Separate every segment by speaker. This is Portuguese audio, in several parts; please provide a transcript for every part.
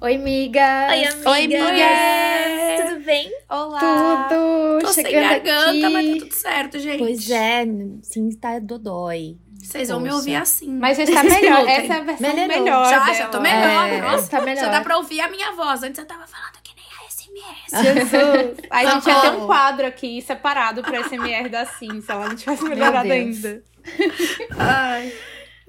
Speaker 1: Oi, amigas!
Speaker 2: Oi, amigas!
Speaker 3: Oi, amigas!
Speaker 2: Tudo bem?
Speaker 3: Olá!
Speaker 1: Tudo!
Speaker 3: Tô sem
Speaker 1: Chegando
Speaker 3: garganta,
Speaker 1: aqui.
Speaker 3: mas tá tudo certo, gente.
Speaker 2: Pois é, sim, está dodói.
Speaker 3: Vocês vão me ouvir assim.
Speaker 4: Mas está
Speaker 3: se
Speaker 4: melhor. Essa é a versão
Speaker 2: Melhorou.
Speaker 4: melhor.
Speaker 3: Já,
Speaker 4: dela.
Speaker 3: já tô melhor.
Speaker 1: É,
Speaker 3: Nossa,
Speaker 1: tá melhor.
Speaker 3: Já dá pra ouvir a minha voz. Antes eu tava falando que nem a SMS.
Speaker 4: Jesus. A gente ia ter um quadro aqui separado pra SMR da Sim, se ela não tivesse melhorado ainda.
Speaker 3: Ai.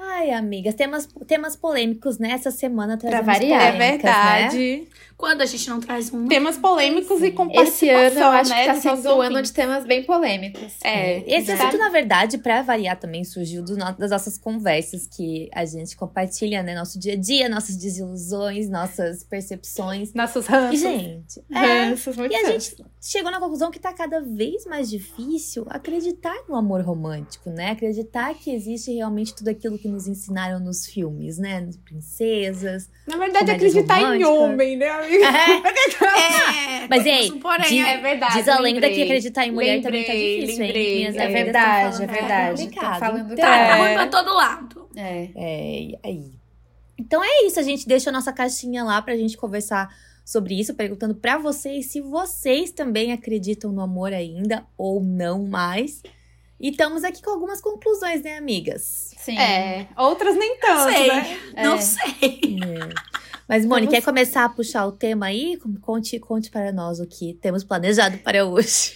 Speaker 2: Ai, amigas, temas, temas polêmicos nessa semana trazemos
Speaker 1: variar.
Speaker 4: É
Speaker 2: polêmicas,
Speaker 4: verdade.
Speaker 3: Quando a gente não traz um.
Speaker 4: Temas polêmicos e com
Speaker 1: Esse ano eu acho
Speaker 4: né,
Speaker 1: que tá sendo um ano de temas bem polêmicos.
Speaker 4: É,
Speaker 2: Esse
Speaker 4: tá-
Speaker 2: assunto, na verdade, pra variar também, surgiu do no- das nossas conversas que a gente compartilha, né? Nosso dia a dia, nossas desilusões, nossas percepções.
Speaker 4: Nossos
Speaker 2: E,
Speaker 4: ranços.
Speaker 2: gente, é,
Speaker 4: ranços, muito
Speaker 2: E a
Speaker 4: ranços.
Speaker 2: gente chegou na conclusão que tá cada vez mais difícil acreditar no amor romântico, né? Acreditar que existe realmente tudo aquilo que nos ensinaram nos filmes, né? Princesas.
Speaker 4: Na verdade, acreditar em
Speaker 2: românticas.
Speaker 4: homem, né, amiga?
Speaker 3: É,
Speaker 2: Mas, ei,
Speaker 3: um porém,
Speaker 2: de-
Speaker 3: é
Speaker 4: É verdade.
Speaker 2: Diz a lenda
Speaker 4: lembrei.
Speaker 2: que acreditar em mulher também tá
Speaker 4: Lembrei,
Speaker 2: difícil,
Speaker 4: lembrei.
Speaker 2: hein? Minhas
Speaker 4: É
Speaker 2: tão
Speaker 1: verdade, é
Speaker 2: tá
Speaker 1: verdade.
Speaker 2: complicado.
Speaker 1: Tão falando
Speaker 2: Então,
Speaker 3: Tá, tá
Speaker 4: É.
Speaker 3: ruim pra todo lado.
Speaker 1: É.
Speaker 2: É, e aí. Então é isso, a gente deixa a nossa caixinha lá pra gente conversar sobre isso, perguntando pra vocês se vocês também acreditam no amor ainda ou não mais. E estamos aqui com algumas conclusões, né, amigas?
Speaker 1: Sim.
Speaker 4: É, outras nem tanto,
Speaker 3: sei.
Speaker 4: né?
Speaker 3: Não
Speaker 1: É.
Speaker 3: sei.
Speaker 2: Mas, Moni,
Speaker 4: Vamos-
Speaker 2: quer começar a puxar o tema aí? Conte, conte para nós o que temos planejado para hoje.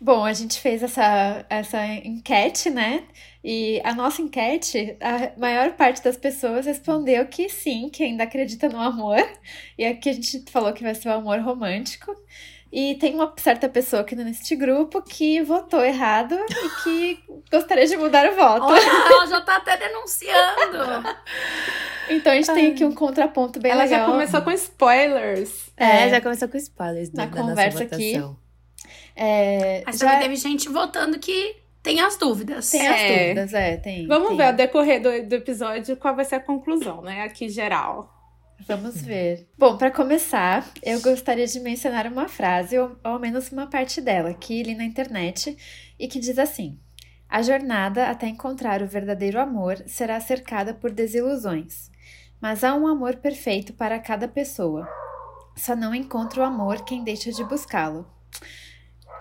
Speaker 1: Bom, a gente fez essa, essa enquete, né? E a nossa enquete, a maior parte das pessoas respondeu que sim, que ainda acredita no amor. E aqui a gente falou que vai ser o amor romântico. E tem uma certa pessoa aqui neste grupo que votou errado e que gostaria de mudar o voto.
Speaker 3: Olha, ela já tá até denunciando.
Speaker 1: Então a gente tem aqui um contraponto bem
Speaker 4: Ela
Speaker 1: legal.
Speaker 4: já começou com spoilers.
Speaker 2: É,
Speaker 1: É.
Speaker 2: já começou com spoilers
Speaker 1: Na
Speaker 2: da,
Speaker 1: conversa aqui. É,
Speaker 3: Mas
Speaker 1: já
Speaker 3: teve gente votando que tem as dúvidas.
Speaker 1: tem as
Speaker 4: É.
Speaker 1: dúvidas, é, tem.
Speaker 4: Vamos
Speaker 1: tem.
Speaker 4: ver ao decorrer do, do episódio qual vai ser a conclusão, né? Aqui geral.
Speaker 1: Vamos ver. Bom, para começar, eu gostaria de mencionar uma frase, ou ao menos uma parte dela, que li na internet e que diz assim: A jornada até encontrar o verdadeiro amor será cercada por desilusões, mas há um amor perfeito para cada pessoa. Só não encontra o amor quem deixa de buscá-lo.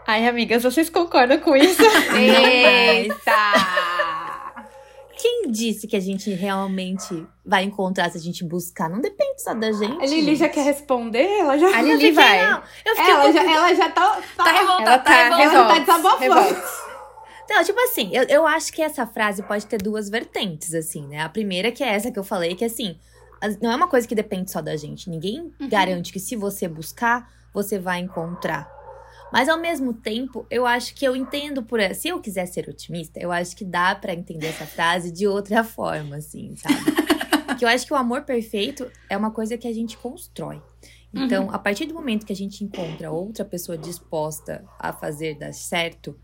Speaker 1: Ai, amigas, vocês concordam com isso?
Speaker 4: Eita!
Speaker 2: Quem disse que a gente realmente vai encontrar se a gente buscar? Não depende só da gente.
Speaker 4: A Lili já quer responder? Ela já.
Speaker 1: A
Speaker 2: Eu
Speaker 1: Lili vai.
Speaker 2: não. Eu fiquei
Speaker 4: Ela já, ela já tá.
Speaker 3: Tá revoltada,
Speaker 1: Ela
Speaker 3: tá,
Speaker 1: tá
Speaker 3: revoltada.
Speaker 4: Ela já tá
Speaker 1: revolta,
Speaker 4: desabafando.
Speaker 2: Não, tipo assim, eu, eu acho que essa frase pode ter duas vertentes, assim, né? A primeira que é essa que eu falei, que assim, as- não é uma coisa que depende só da gente. Ninguém garante que se você buscar, você vai encontrar. Mas ao mesmo tempo, eu acho que eu entendo por essa. Se eu quiser ser otimista, eu acho que dá pra entender essa frase de outra forma, assim, sabe? que eu acho que o amor perfeito é uma coisa que a gente constrói. Então, a partir do momento que a gente encontra outra pessoa disposta a fazer dar certo,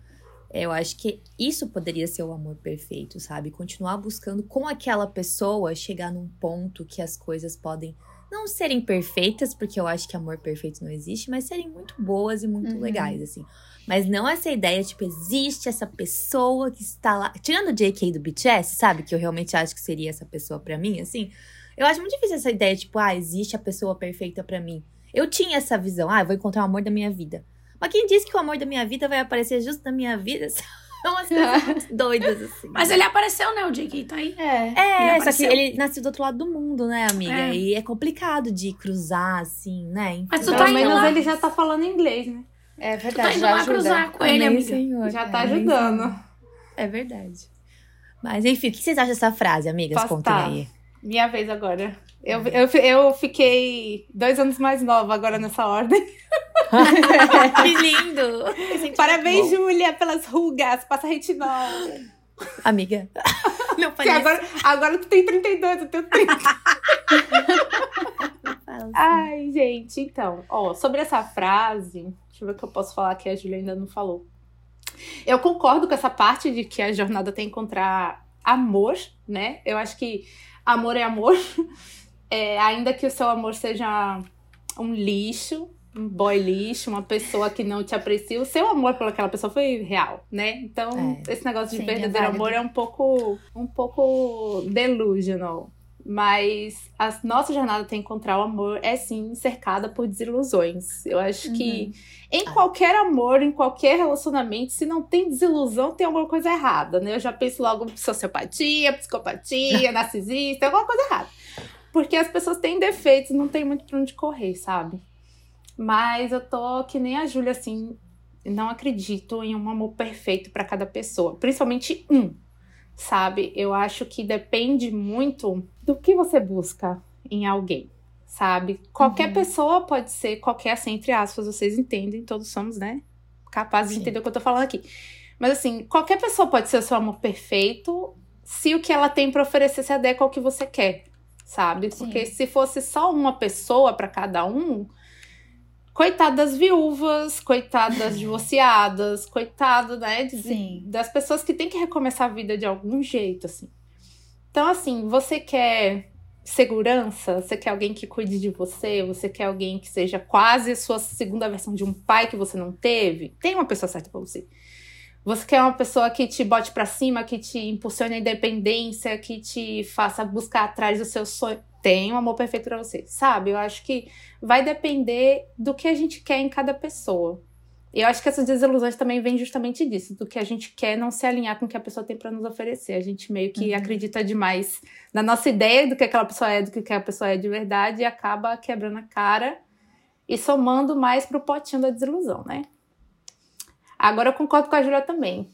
Speaker 2: eu acho que isso poderia ser o amor perfeito, sabe? Continuar buscando com aquela pessoa chegar num ponto que as coisas podem não serem perfeitas, porque eu acho que amor perfeito não existe, mas serem muito boas e muito
Speaker 1: Uhum.
Speaker 2: legais, assim. Mas não essa ideia, tipo, existe essa pessoa que está lá. Tirando o JK do BTS, sabe? Que eu realmente acho que seria essa pessoa pra mim, assim. Eu acho muito difícil essa ideia, tipo, ah, existe a pessoa perfeita pra mim. Eu tinha essa visão, ah, eu vou encontrar o amor da minha vida. Mas quem disse que o amor da minha vida vai aparecer justo na minha vida? São umas coisas muito doidas, assim.
Speaker 3: Mas ele apareceu, né? O JK tá aí.
Speaker 1: É.
Speaker 2: É,
Speaker 3: Ele
Speaker 2: só que ele nasceu do outro lado do mundo, né, amiga?
Speaker 3: É.
Speaker 2: E é complicado de cruzar, assim, né?
Speaker 3: Mas tu
Speaker 4: Pelo
Speaker 3: tá indo
Speaker 4: menos
Speaker 3: lá.
Speaker 4: ele já tá falando inglês, né?
Speaker 1: É
Speaker 3: Tu
Speaker 1: verdade,
Speaker 3: tá indo
Speaker 1: já
Speaker 3: lá
Speaker 1: ajuda.
Speaker 3: cruzar com ele, amiga.
Speaker 2: Senhor.
Speaker 4: Já tá
Speaker 2: Amém,
Speaker 4: ajudando.
Speaker 2: É verdade. Mas, enfim, o que vocês acham dessa frase, amigas?
Speaker 4: Posso
Speaker 2: Contem
Speaker 4: tá.
Speaker 2: aí.
Speaker 4: Minha vez agora. Eu, eu, eu fiquei dois anos mais nova agora nessa ordem.
Speaker 2: que lindo!
Speaker 4: Parabéns. Júlia, pelas rugas. Passa retinol.
Speaker 2: Amiga. Não falei
Speaker 4: agora, agora tu tem 32, eu tenho 30.
Speaker 2: assim.
Speaker 4: Ai, gente, então, ó, sobre essa frase, deixa eu ver o que eu posso falar que a Júlia ainda não falou. Eu concordo com essa parte de que a jornada tem que encontrar amor, né? Eu acho que amor é amor. É, ainda que o seu amor seja um lixo, um boy lixo, uma pessoa que não te aprecia, o seu amor por aquela pessoa foi real, né? Então,
Speaker 2: É.
Speaker 4: esse negócio de
Speaker 1: Sim, é
Speaker 4: verdadeiro
Speaker 1: válido.
Speaker 4: amor é um pouco, um pouco delusional. Mas a nossa jornada até encontrar o amor é sim cercada por desilusões. Eu acho que em qualquer amor, em qualquer relacionamento, se não tem desilusão, tem alguma coisa errada, né? Eu já penso logo em sociopatia, psicopatia, narcisista, alguma coisa errada. Porque as pessoas têm defeitos, não tem muito pra onde correr, sabe? Mas eu tô que nem a Júlia, assim, não acredito em um amor perfeito pra cada pessoa. Principalmente um, sabe? Eu acho que depende muito do que você busca em alguém, sabe? Qualquer pessoa pode ser, qualquer assim, entre aspas, vocês entendem, todos somos, né? Capazes de
Speaker 2: Sim.
Speaker 4: entender o que eu tô falando aqui. Mas assim, qualquer pessoa pode ser o seu amor perfeito se o que ela tem pra oferecer se adequa ao que você quer, sabe?
Speaker 1: Sim.
Speaker 4: Porque se fosse só uma pessoa pra cada um, coitado das viúvas, coitado das divorciadas, coitado, né, de-
Speaker 1: Sim.
Speaker 4: das pessoas que têm que recomeçar a vida de algum jeito, assim. Então, assim, você quer segurança? Você quer alguém que cuide de você? Você quer alguém que seja quase a sua segunda versão de um pai que você não teve? Tem uma pessoa certa pra você. Você quer uma pessoa que te bote pra cima, que te impulsione a independência, que te faça buscar atrás do seu sonho? Tem um amor perfeito pra você, sabe? Eu acho que vai depender do que a gente quer em cada pessoa. E eu acho que essas desilusões também vêm justamente disso, do que a gente quer não se alinhar com o que a pessoa tem pra nos oferecer. A gente meio que acredita demais na nossa ideia do que aquela pessoa é, do que aquela pessoa é de verdade e acaba quebrando a cara e somando mais pro potinho da desilusão, né? Agora eu concordo com a Júlia também.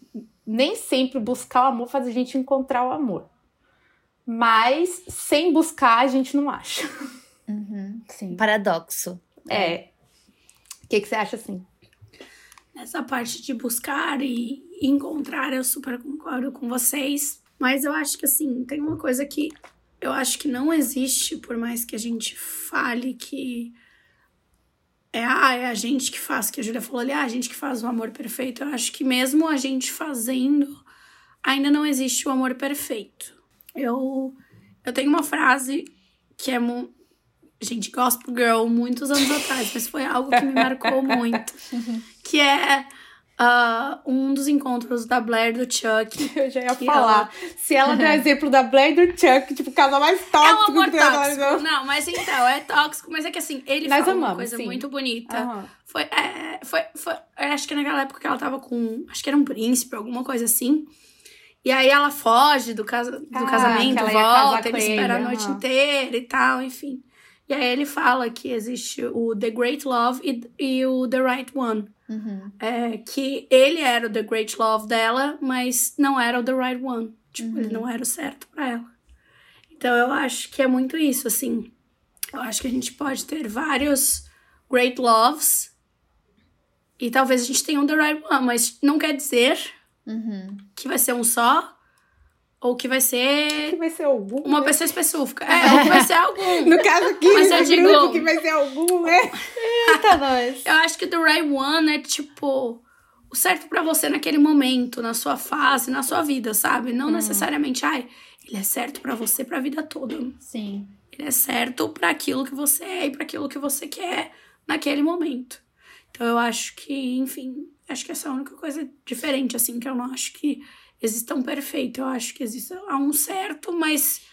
Speaker 4: Nem sempre buscar o amor faz a gente encontrar o amor. Mas sem buscar a gente não acha.
Speaker 1: Uhum, sim.
Speaker 2: Paradoxo.
Speaker 4: É. O que, que você acha assim?
Speaker 3: Nessa parte de buscar e encontrar, eu super concordo com vocês. Mas eu acho que, assim, tem uma coisa que eu acho que não existe, por mais que a gente fale que é, ah, é a gente que faz, que a Júlia falou ali, ah, a gente que faz o amor perfeito. Eu acho que mesmo a gente fazendo, ainda não existe o amor perfeito. Eu, eu tenho uma frase que é mu- gente, Gospel Girl, muitos anos atrás, mas foi algo que me marcou muito. Que é ah, um dos encontros da Blair do Chuck.
Speaker 4: Eu já ia falar. Se ela der exemplo da Blair do Chuck, tipo, o casal mais
Speaker 3: É um
Speaker 4: tóxico
Speaker 3: amor
Speaker 4: que
Speaker 3: tóxico.
Speaker 4: não.
Speaker 3: Não, mas então, é tóxico, mas é que assim, ele
Speaker 4: Nós
Speaker 3: falou uma coisa
Speaker 4: sim.
Speaker 3: muito bonita.
Speaker 4: Aham.
Speaker 3: Foi, é, foi, foi, acho que naquela época que ela tava com, acho que era um príncipe, alguma coisa assim. E aí ela foge do, casa, do
Speaker 4: Ah,
Speaker 3: casamento, volta, ele
Speaker 4: ele,
Speaker 3: espera a noite inteira e tal, enfim. E aí ele fala que existe o The Great Love e, e o The Right One.
Speaker 1: Uhum.
Speaker 3: É, que ele era o The Great Love dela, mas não era o The Right One. Tipo, ele não era o certo pra ela. Então eu acho que é muito isso, assim. Eu acho que a gente pode ter vários Great Loves e talvez a gente tenha um The Right One, mas não quer dizer
Speaker 1: Uhum.
Speaker 3: que vai ser um só ou que vai
Speaker 4: Que
Speaker 3: ser
Speaker 4: vai ser algum.
Speaker 3: uma
Speaker 4: né?
Speaker 3: pessoa específica. É, ou que vai ser algum.
Speaker 4: No caso aqui,
Speaker 3: Mas eu
Speaker 4: no
Speaker 3: digo-
Speaker 4: grupo, que vai ser algum, né?
Speaker 1: Eita, nós.
Speaker 3: Eu acho que o The Right One é tipo o certo pra você naquele momento, na sua fase, na sua vida, sabe? Não necessariamente, ai, ele é certo pra você pra vida toda.
Speaker 1: Sim.
Speaker 3: Ele é certo pra aquilo que você é e pra aquilo que você quer naquele momento. Então eu acho que, enfim, acho que essa é a única coisa diferente, assim, que eu não acho que exista um perfeito. Eu acho que existe um certo, mas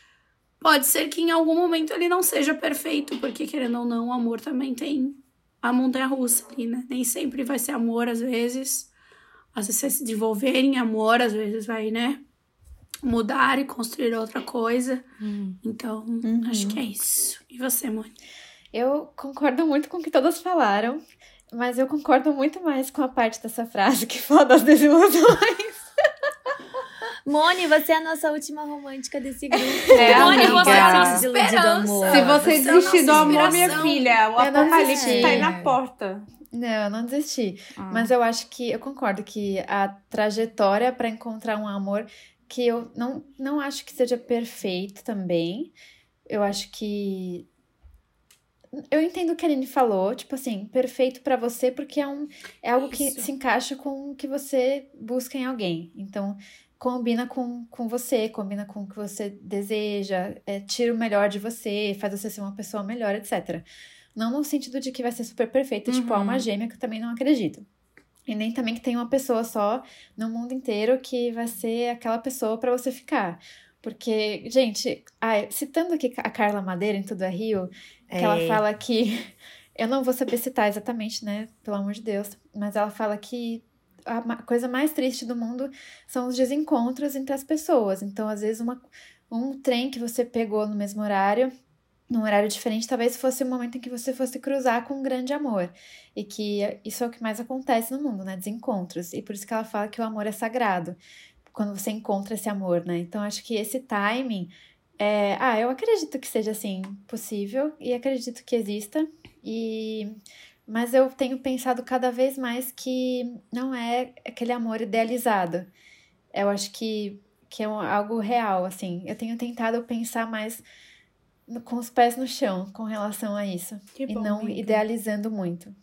Speaker 3: pode ser que em algum momento ele não seja perfeito, porque querendo ou não, o amor também tem a montanha russa ali, né? Nem sempre vai ser amor, às vezes. Às vezes vai se desenvolver em amor, às vezes vai, né? Mudar e construir outra coisa. Então, acho que é isso. E você, mãe?
Speaker 1: Eu concordo muito com o que todas falaram, mas eu concordo muito mais com a parte dessa frase que fala das desilusões.
Speaker 2: Moni, você é a nossa última romântica desse grupo.
Speaker 4: É,
Speaker 3: Moni,
Speaker 4: amiga.
Speaker 3: você é a nossa esperança.
Speaker 2: amor.
Speaker 4: Se você
Speaker 3: Você é
Speaker 4: desistir do amor, minha filha, o
Speaker 1: Eu
Speaker 4: apocalipse tá aí na porta.
Speaker 1: Não, eu não desisti.
Speaker 4: Ah.
Speaker 1: Mas eu acho que eu concordo que a trajetória para encontrar um amor que eu não, não acho que seja perfeito também. Eu acho que. Eu entendo o que a Aline falou, tipo assim, perfeito pra você porque é, um, é algo que
Speaker 3: Isso.
Speaker 1: se encaixa com o que você busca em alguém. Então, combina com, com você, combina com o que você deseja, é, tira o melhor de você, faz você ser uma pessoa melhor, etc. Não no sentido de que vai ser super perfeito, tipo
Speaker 4: Uhum.
Speaker 1: alma gêmea, que eu também não acredito. E nem também que tem uma pessoa só no mundo inteiro que vai ser aquela pessoa pra você ficar. Porque, gente, ai, citando aqui a Carla Madeira em Tudo é Rio, que ela
Speaker 2: É.
Speaker 1: fala que. Eu não vou saber citar exatamente, né? Pelo amor de Deus. Mas ela fala que a coisa mais triste do mundo são os desencontros entre as pessoas. Então, às vezes, uma, um trem que você pegou no mesmo horário, num horário diferente, talvez fosse o momento em que você fosse cruzar com um grande amor. E que isso é o que mais acontece no mundo, né? Desencontros. E por isso que ela fala que o amor é sagrado. Quando você encontra esse amor, né? Então, acho que esse timing. É... Ah, eu acredito que seja assim possível e acredito que exista. E mas eu tenho pensado cada vez mais que não é aquele amor idealizado. Eu acho que, que é algo real, assim. Eu tenho tentado pensar mais no- com os pés no chão com relação a isso.
Speaker 4: Que
Speaker 1: e
Speaker 4: bom,
Speaker 1: não idealizando muito.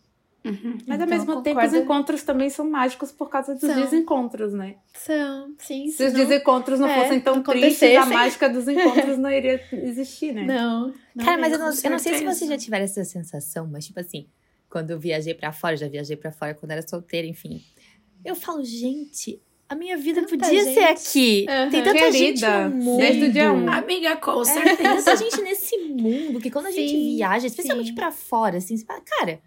Speaker 3: Uhum.
Speaker 4: Mas ao
Speaker 1: Então,
Speaker 4: mesmo tempo,
Speaker 1: concordo.
Speaker 4: os encontros também são mágicos por causa dos
Speaker 1: São.
Speaker 4: desencontros, né?
Speaker 1: São, sim.
Speaker 4: Se os
Speaker 1: senão-
Speaker 4: desencontros não
Speaker 1: é,
Speaker 4: fossem tão
Speaker 1: não
Speaker 4: tristes, a mágica dos encontros não iria existir, né?
Speaker 1: Não. não
Speaker 2: Cara, mas eu não, eu não sei se vocês já tiveram essa sensação, mas tipo assim, quando eu viajei pra fora, eu já viajei pra fora quando era solteira, enfim. Eu falo, gente, a minha vida
Speaker 1: Tanta
Speaker 2: podia ser
Speaker 1: gente.
Speaker 2: aqui.
Speaker 1: Aham.
Speaker 2: Tem tanta gente
Speaker 4: Querida,
Speaker 2: no mundo.
Speaker 4: desde o dia um.
Speaker 3: Amiga, com
Speaker 2: É,
Speaker 3: certeza.
Speaker 2: tem tanta gente nesse mundo que quando a gente
Speaker 1: Sim,
Speaker 2: viaja, especialmente
Speaker 1: sim.
Speaker 2: pra fora, assim, você fala, cara,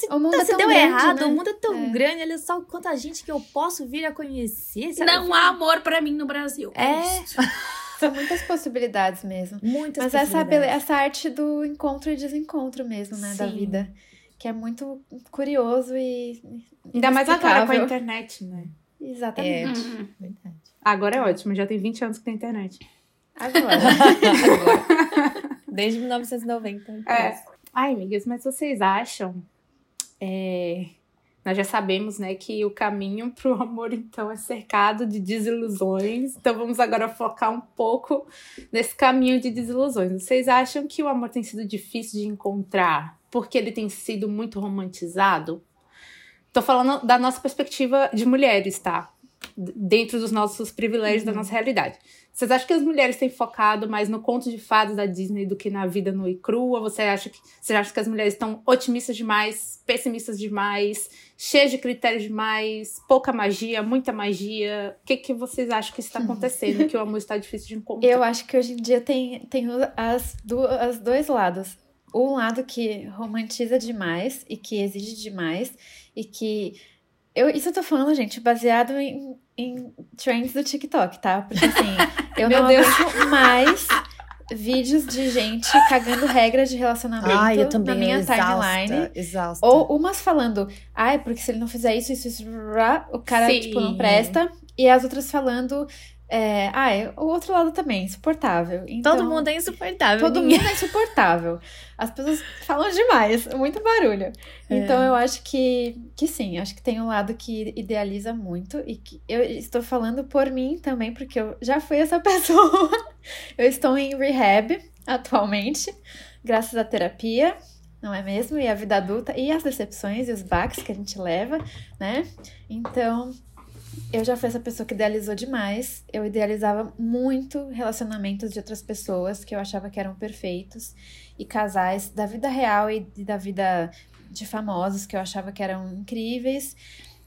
Speaker 2: se,
Speaker 1: O mundo
Speaker 2: tá-
Speaker 1: é
Speaker 2: se
Speaker 1: tão
Speaker 2: deu
Speaker 1: grande,
Speaker 2: errado,
Speaker 1: né?
Speaker 2: o mundo é tão
Speaker 1: É.
Speaker 2: grande, olha só quanta gente que eu posso vir a conhecer. sabe?
Speaker 3: Não há amor pra mim no Brasil.
Speaker 2: É.
Speaker 3: isso.
Speaker 1: São muitas possibilidades mesmo.
Speaker 2: Muitas
Speaker 1: Mas essa, essa arte do encontro e desencontro mesmo, né? Da
Speaker 2: Sim.
Speaker 1: vida. Que é muito curioso e.
Speaker 4: Ainda mais agora com a internet, né?
Speaker 1: Exatamente.
Speaker 3: Uhum.
Speaker 2: Verdade.
Speaker 4: Agora é ótimo, já tem 20 anos que tem internet.
Speaker 1: Agora.
Speaker 2: Desde 1990.
Speaker 4: É. Ai, amigas, mas vocês acham? É, Nós já sabemos, né, que o caminho pro amor, então, é cercado de desilusões. Então vamos agora focar um pouco nesse caminho de desilusões. Vocês acham que o amor tem sido difícil de encontrar porque ele tem sido muito romantizado? Tô falando da nossa perspectiva de mulheres, tá? Dentro dos nossos privilégios da nossa realidade. Vocês acham que as mulheres têm focado mais no conto de fadas da Disney do que na vida nua e crua? Você acha que, você acha que as mulheres estão otimistas demais, pessimistas demais, cheias de critérios demais, pouca magia, muita magia? O que, que vocês acham que está acontecendo? que o amor está difícil de encontrar?
Speaker 1: Eu acho que hoje em dia tem, tem as, du- as dois lados. Um lado que romantiza demais e que exige demais e que. Eu, isso eu tô falando, gente, baseado em, em trends do TikTok, tá? Porque assim, eu não
Speaker 4: Deus.
Speaker 1: aguento mais vídeos de gente cagando regras de relacionamento
Speaker 2: Ai,
Speaker 1: na minha
Speaker 2: exausta,
Speaker 1: timeline.
Speaker 2: Exausta.
Speaker 1: Ou umas falando, ai, porque se ele não fizer isso, isso, isso, o cara,
Speaker 4: Sim.
Speaker 1: tipo, não presta. E as outras falando, é, ai, o outro lado também, insuportável. Então,
Speaker 2: Todo mundo é insuportável.
Speaker 1: Todo
Speaker 2: ninguém-
Speaker 1: mundo é insuportável. As pessoas falam demais, muito barulho.
Speaker 2: É.
Speaker 1: Então eu acho que, que sim, acho que tem um lado que idealiza muito e que eu estou falando por mim também, porque eu já fui essa pessoa. Eu estou em rehab atualmente, graças à terapia, não é mesmo? E a vida adulta e as decepções e os baques que a gente leva, né? Então, eu já fui essa pessoa que idealizou demais. Eu idealizava muito relacionamentos de outras pessoas que eu achava que eram perfeitos e casais da vida real e da vida de famosos que eu achava que eram incríveis.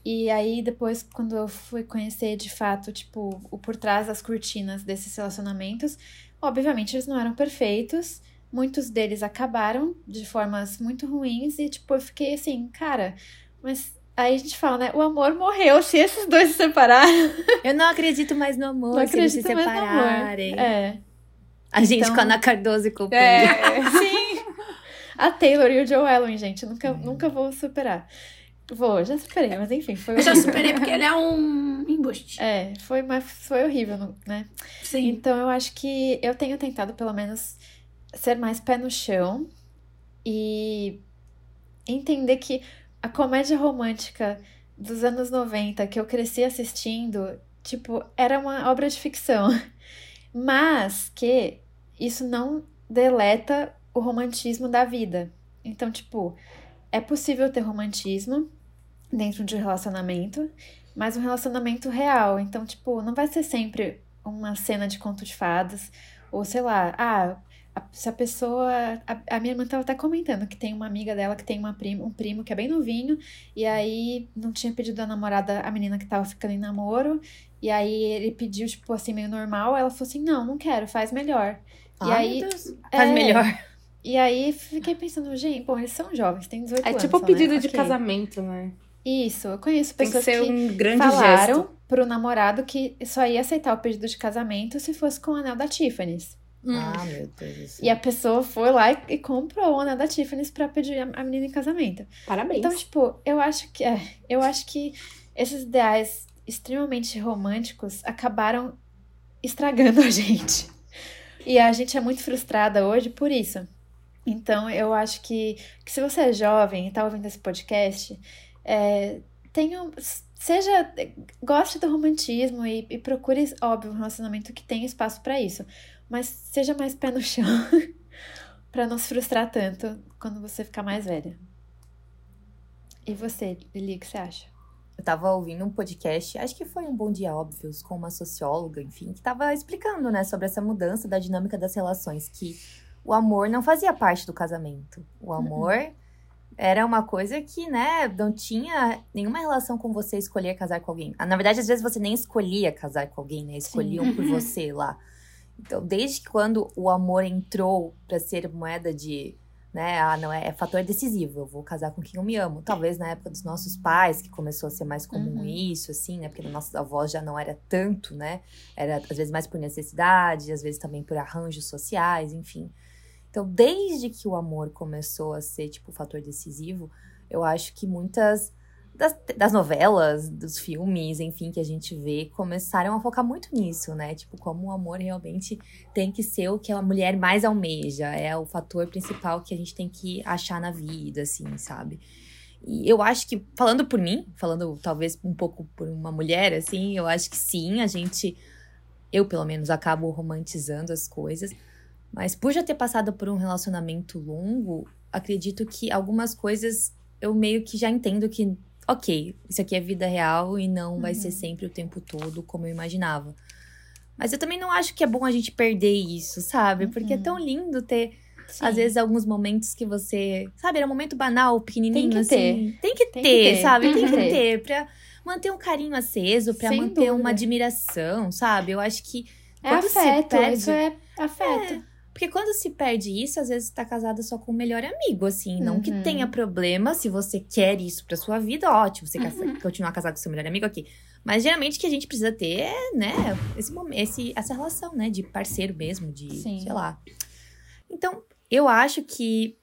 Speaker 1: E aí depois quando eu fui conhecer de fato, tipo, o por trás das cortinas desses relacionamentos, obviamente eles não eram perfeitos. Muitos deles acabaram de formas muito ruins e tipo, eu fiquei assim, cara, mas Aí a gente fala, né? O amor morreu se esses dois se separaram.
Speaker 2: Eu não acredito mais no amor,
Speaker 1: Não
Speaker 2: se eles se separarem.
Speaker 1: É.
Speaker 2: A gente
Speaker 1: Então-
Speaker 2: com a Ana Cardoso e com o Pedro.
Speaker 4: É.
Speaker 1: Sim. A Taylor e o Joe Allen, gente. Nunca, nunca vou superar. Vou, já superei, mas enfim, foi
Speaker 3: Eu já superei porque ele é um embuste.
Speaker 1: É, foi, mas foi horrível, né?
Speaker 3: Sim.
Speaker 1: Então eu acho que eu tenho tentado, pelo menos, ser mais pé no chão e entender que a comédia romântica dos anos 90 que eu cresci assistindo, tipo, era uma obra de ficção. Mas que isso não deleta o romantismo da vida. Então, tipo, é possível ter romantismo dentro de um relacionamento, mas um relacionamento real. Então, tipo, não vai ser sempre uma cena de conto de fadas, ou sei lá, ah, se a pessoa. A, a minha irmã tava até comentando que tem uma amiga dela que tem uma prima, um primo que é bem novinho, e aí não tinha pedido a namorada, a menina que tava ficando em namoro, e aí ele pediu, tipo assim, meio normal, ela falou assim: não, não quero, faz melhor. E
Speaker 2: Ai,
Speaker 1: aí-
Speaker 2: meu Deus. Faz
Speaker 1: É.
Speaker 2: melhor.
Speaker 1: E aí fiquei pensando, gente, bom, eles são jovens, têm 18
Speaker 4: É
Speaker 1: anos.
Speaker 4: tipo
Speaker 1: só,
Speaker 4: pedido
Speaker 1: né?
Speaker 4: de
Speaker 1: Ok.
Speaker 4: casamento, né?
Speaker 1: Isso, eu conheço
Speaker 4: Tem que
Speaker 1: pessoas
Speaker 4: ser
Speaker 1: que
Speaker 4: um grande
Speaker 1: falaram
Speaker 4: gesto.
Speaker 1: pro namorado que só ia aceitar o pedido de casamento se fosse com o anel da Tiffany's.
Speaker 2: Ah, meu Deus do céu.
Speaker 1: E a pessoa foi lá e, e comprou o anel da Tiffany's pra pedir a, a menina em casamento.
Speaker 4: Parabéns.
Speaker 1: Então, tipo, eu acho que é, eu acho que esses ideais extremamente românticos acabaram estragando a gente. E a gente é muito frustrada hoje por isso. Então, eu acho que, que se você é jovem e tá ouvindo esse podcast, é, tenha, seja, goste do romantismo e, e procure, óbvio, um relacionamento que tenha espaço pra isso. Mas seja mais pé no chão pra não se frustrar tanto quando você ficar mais velha. E você, Lili, o que você acha?
Speaker 2: Eu tava ouvindo um podcast, acho que foi um Bom Dia Óbvios, com uma socióloga, enfim, que tava explicando, né, sobre essa mudança da dinâmica das relações, que o amor não fazia parte do casamento. O amor era uma coisa que, né, não tinha nenhuma relação com você escolher casar com alguém. Ah, Na verdade, às vezes você nem escolhia casar com alguém, né, escolhiam por
Speaker 3: Uhum.
Speaker 2: você lá. Então, desde que quando o amor entrou pra ser moeda de né? Ah, não, é, é fator decisivo. Eu vou casar com quem eu me amo. Talvez na época dos nossos pais, que começou a ser mais comum
Speaker 1: Uhum.
Speaker 2: isso, assim, né? Porque nossa avós já não era tanto, né? Era às vezes mais por necessidade, às vezes também por arranjos sociais, enfim. Então, desde que o amor começou a ser, tipo, fator decisivo, eu acho que muitas das, das novelas, dos filmes, enfim, que a gente vê, começaram a focar muito nisso, né? Tipo, como o amor realmente tem que ser o que a mulher mais almeja, é o fator principal que a gente tem que achar na vida, assim, sabe? E eu acho que, falando por mim, falando talvez um pouco por uma mulher, assim, eu acho que sim, a gente, eu pelo menos, acabo romantizando as coisas, mas por já ter passado por um relacionamento longo, acredito que algumas coisas eu meio que já entendo que, ok, isso aqui é vida real e não vai
Speaker 1: Uhum.
Speaker 2: ser sempre o tempo todo como eu imaginava. Mas eu também não acho que é bom a gente perder isso, sabe? Porque é
Speaker 1: Uhum.
Speaker 2: tão lindo ter,
Speaker 1: Sim.
Speaker 2: às vezes, alguns momentos que você. Sabe, era um momento banal, pequenininho,
Speaker 1: Tem que
Speaker 2: assim. Tem que
Speaker 1: Tem
Speaker 2: ter,
Speaker 1: que ter.
Speaker 2: sabe? Tem que
Speaker 1: que
Speaker 2: ter. Pra manter um carinho aceso, pra
Speaker 1: Sem
Speaker 2: manter uma
Speaker 1: dúvida.
Speaker 2: admiração, sabe? Eu acho que.
Speaker 1: É afeto,
Speaker 2: perde-
Speaker 1: isso é afeto.
Speaker 2: Porque quando se perde isso, às vezes tá casada só com o melhor amigo, assim. Não que
Speaker 1: Uhum.
Speaker 2: tenha problema, se você quer isso pra sua vida, ótimo. Você quer
Speaker 1: Uhum.
Speaker 2: continuar casado com seu melhor amigo, ok. Mas geralmente o que a gente precisa ter é, né, esse esse, essa relação, né, de parceiro mesmo, de,
Speaker 1: Sim.
Speaker 2: sei lá. Então, eu acho que.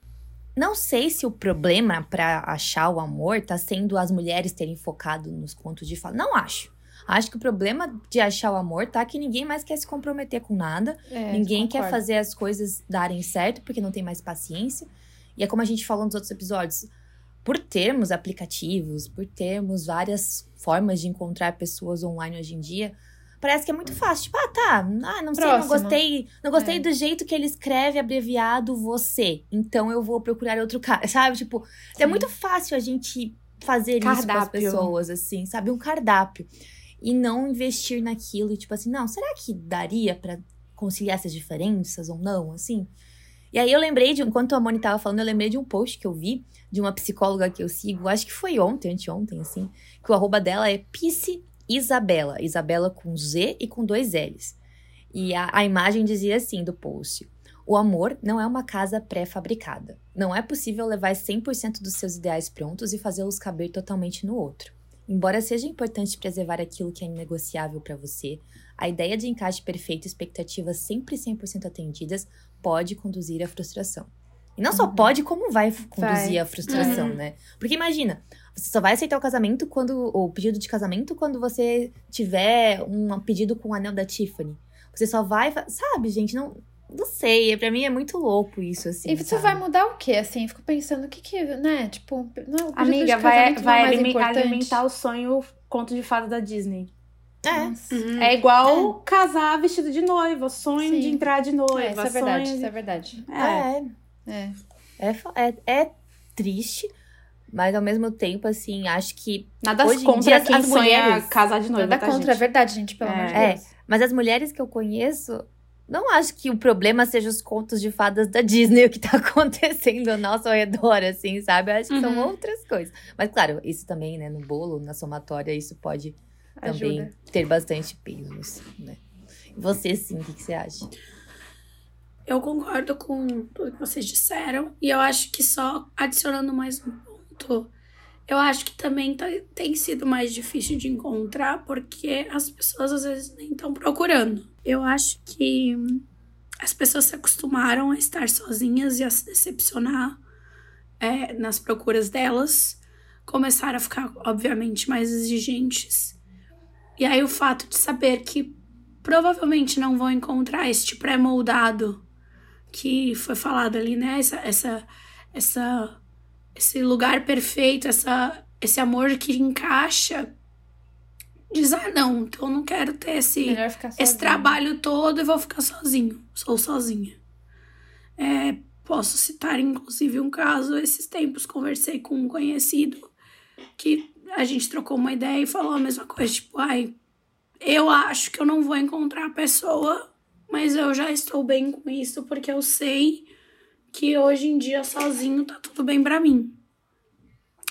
Speaker 2: Não sei se o problema pra achar o amor tá sendo as mulheres terem focado nos contos de fala. Não acho. Acho que o problema de achar o amor tá que ninguém mais quer se comprometer com nada.
Speaker 1: É,
Speaker 2: Ninguém quer fazer as coisas darem certo porque não tem mais paciência. E é como a gente falou nos outros episódios. Por termos aplicativos, por termos várias formas de encontrar pessoas online hoje em dia, parece que é muito fácil. Tipo, ah, tá, ah, não sei, não gostei, não gostei
Speaker 1: É.
Speaker 2: do jeito que ele escreve abreviado você. Então eu vou procurar outro cara, sabe? Tipo, é
Speaker 1: Sim.
Speaker 2: muito fácil a gente fazer isso com as
Speaker 4: Cardápio.
Speaker 2: pessoas, assim, sabe? Um cardápio. E não investir naquilo, e tipo assim, não, será que daria pra conciliar essas diferenças ou não, assim? E aí eu lembrei de, enquanto a Moni tava falando, eu lembrei de um post que eu vi de uma psicóloga que eu sigo, acho que foi ontem, anteontem, assim, que o arroba dela é Psi Isabela, Isabela com Z e com dois L's. E a, a imagem dizia assim do post: O amor não é uma casa pré-fabricada. Não é possível levar 100% dos seus ideais prontos e fazê-los caber totalmente no outro. Embora seja importante preservar aquilo que é inegociável para você, a ideia de encaixe perfeito e expectativas sempre 100% atendidas pode conduzir à frustração. E não só
Speaker 1: Uhum.
Speaker 2: pode, como vai conduzir
Speaker 1: Vai.
Speaker 2: à frustração,
Speaker 3: Uhum.
Speaker 2: né? Porque imagina, você só vai aceitar o casamento quando. o pedido de casamento quando você tiver um pedido com o anel da Tiffany. Você só vai. Sabe, gente? Não, não sei. Pra mim é muito louco isso, assim.
Speaker 1: E isso
Speaker 2: sabe?
Speaker 1: vai mudar o quê? Assim, fico pensando, o que que, né? Tipo, não,
Speaker 4: Amiga, vai, vai
Speaker 1: é mais
Speaker 4: alime-
Speaker 1: importante?
Speaker 4: alimentar o sonho conto de fada da Disney.
Speaker 2: É.
Speaker 3: Uhum.
Speaker 4: É igual casar vestido de noiva, sonho
Speaker 1: Sim.
Speaker 4: de entrar de noiva.
Speaker 1: É, isso é verdade,
Speaker 4: sonho
Speaker 1: isso é verdade.
Speaker 4: É.
Speaker 2: É.
Speaker 1: É.
Speaker 2: É, é, é triste, mas ao mesmo tempo, assim, acho que.
Speaker 4: Nada
Speaker 2: Hoje em
Speaker 4: contra
Speaker 2: dia,
Speaker 4: quem
Speaker 2: as
Speaker 4: sonha
Speaker 2: mulheres-
Speaker 4: casar de noiva,
Speaker 1: Nada
Speaker 4: tá,
Speaker 1: contra, é
Speaker 4: gente?
Speaker 1: verdade, gente, pelo
Speaker 4: É.
Speaker 1: amor de
Speaker 2: É.
Speaker 1: Deus.
Speaker 2: Mas as mulheres que eu conheço não acho que o problema seja os contos de fadas da Disney, o que tá acontecendo ao nosso redor, assim, sabe? Eu acho que são
Speaker 3: Uhum.
Speaker 2: outras coisas. Mas, claro, isso também, né, no bolo, na somatória, isso pode também
Speaker 1: Ajuda.
Speaker 2: ter bastante peso, né? Você, sim, o que, que você acha?
Speaker 3: Eu concordo com tudo que vocês disseram. E eu acho que só adicionando mais um ponto, eu acho que também tá- tem sido mais difícil de encontrar porque as pessoas às vezes nem estão procurando. Eu acho que as pessoas se acostumaram a estar sozinhas e a se decepcionar é, nas procuras delas. Começaram a ficar, obviamente, mais exigentes. E aí o fato de saber que provavelmente não vão encontrar este pré-moldado que foi falado ali, né? Essa, essa, essa, esse lugar perfeito, essa, esse amor que encaixa. Diz, ah, não, então eu não quero ter esse, esse trabalho todo e vou ficar sozinho. Sou sozinha. É, posso citar, inclusive, um caso. Esses tempos conversei com um conhecido que a gente trocou uma ideia e falou a mesma coisa. Tipo, ai, eu acho que eu não vou encontrar a pessoa, mas eu já estou bem com isso porque eu sei que hoje em dia sozinho tá tudo bem pra mim.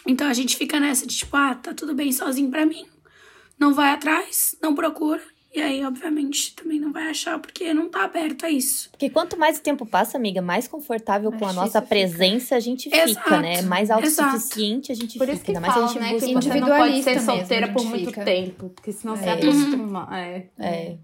Speaker 3: Então a gente fica nessa de tipo, ah, tá tudo bem sozinho pra mim. Não vai atrás, não procura. E aí, obviamente, também não vai achar porque não tá aberto a isso.
Speaker 2: Porque quanto mais o tempo passa, amiga, mais confortável
Speaker 1: Mais
Speaker 2: com a nossa
Speaker 1: fica.
Speaker 2: presença a gente
Speaker 3: Exato,
Speaker 2: fica, né? Mais
Speaker 3: exato.
Speaker 2: autossuficiente a gente
Speaker 4: Por
Speaker 2: fica.
Speaker 4: isso que
Speaker 2: Ainda mais se a gente
Speaker 4: né,
Speaker 2: busca.
Speaker 4: que você não pode
Speaker 1: Individualista
Speaker 4: ser
Speaker 1: mesmo,
Speaker 4: solteira por muito
Speaker 1: identifica.
Speaker 4: tempo, porque senão você
Speaker 1: É.
Speaker 4: acostuma. É.
Speaker 2: É,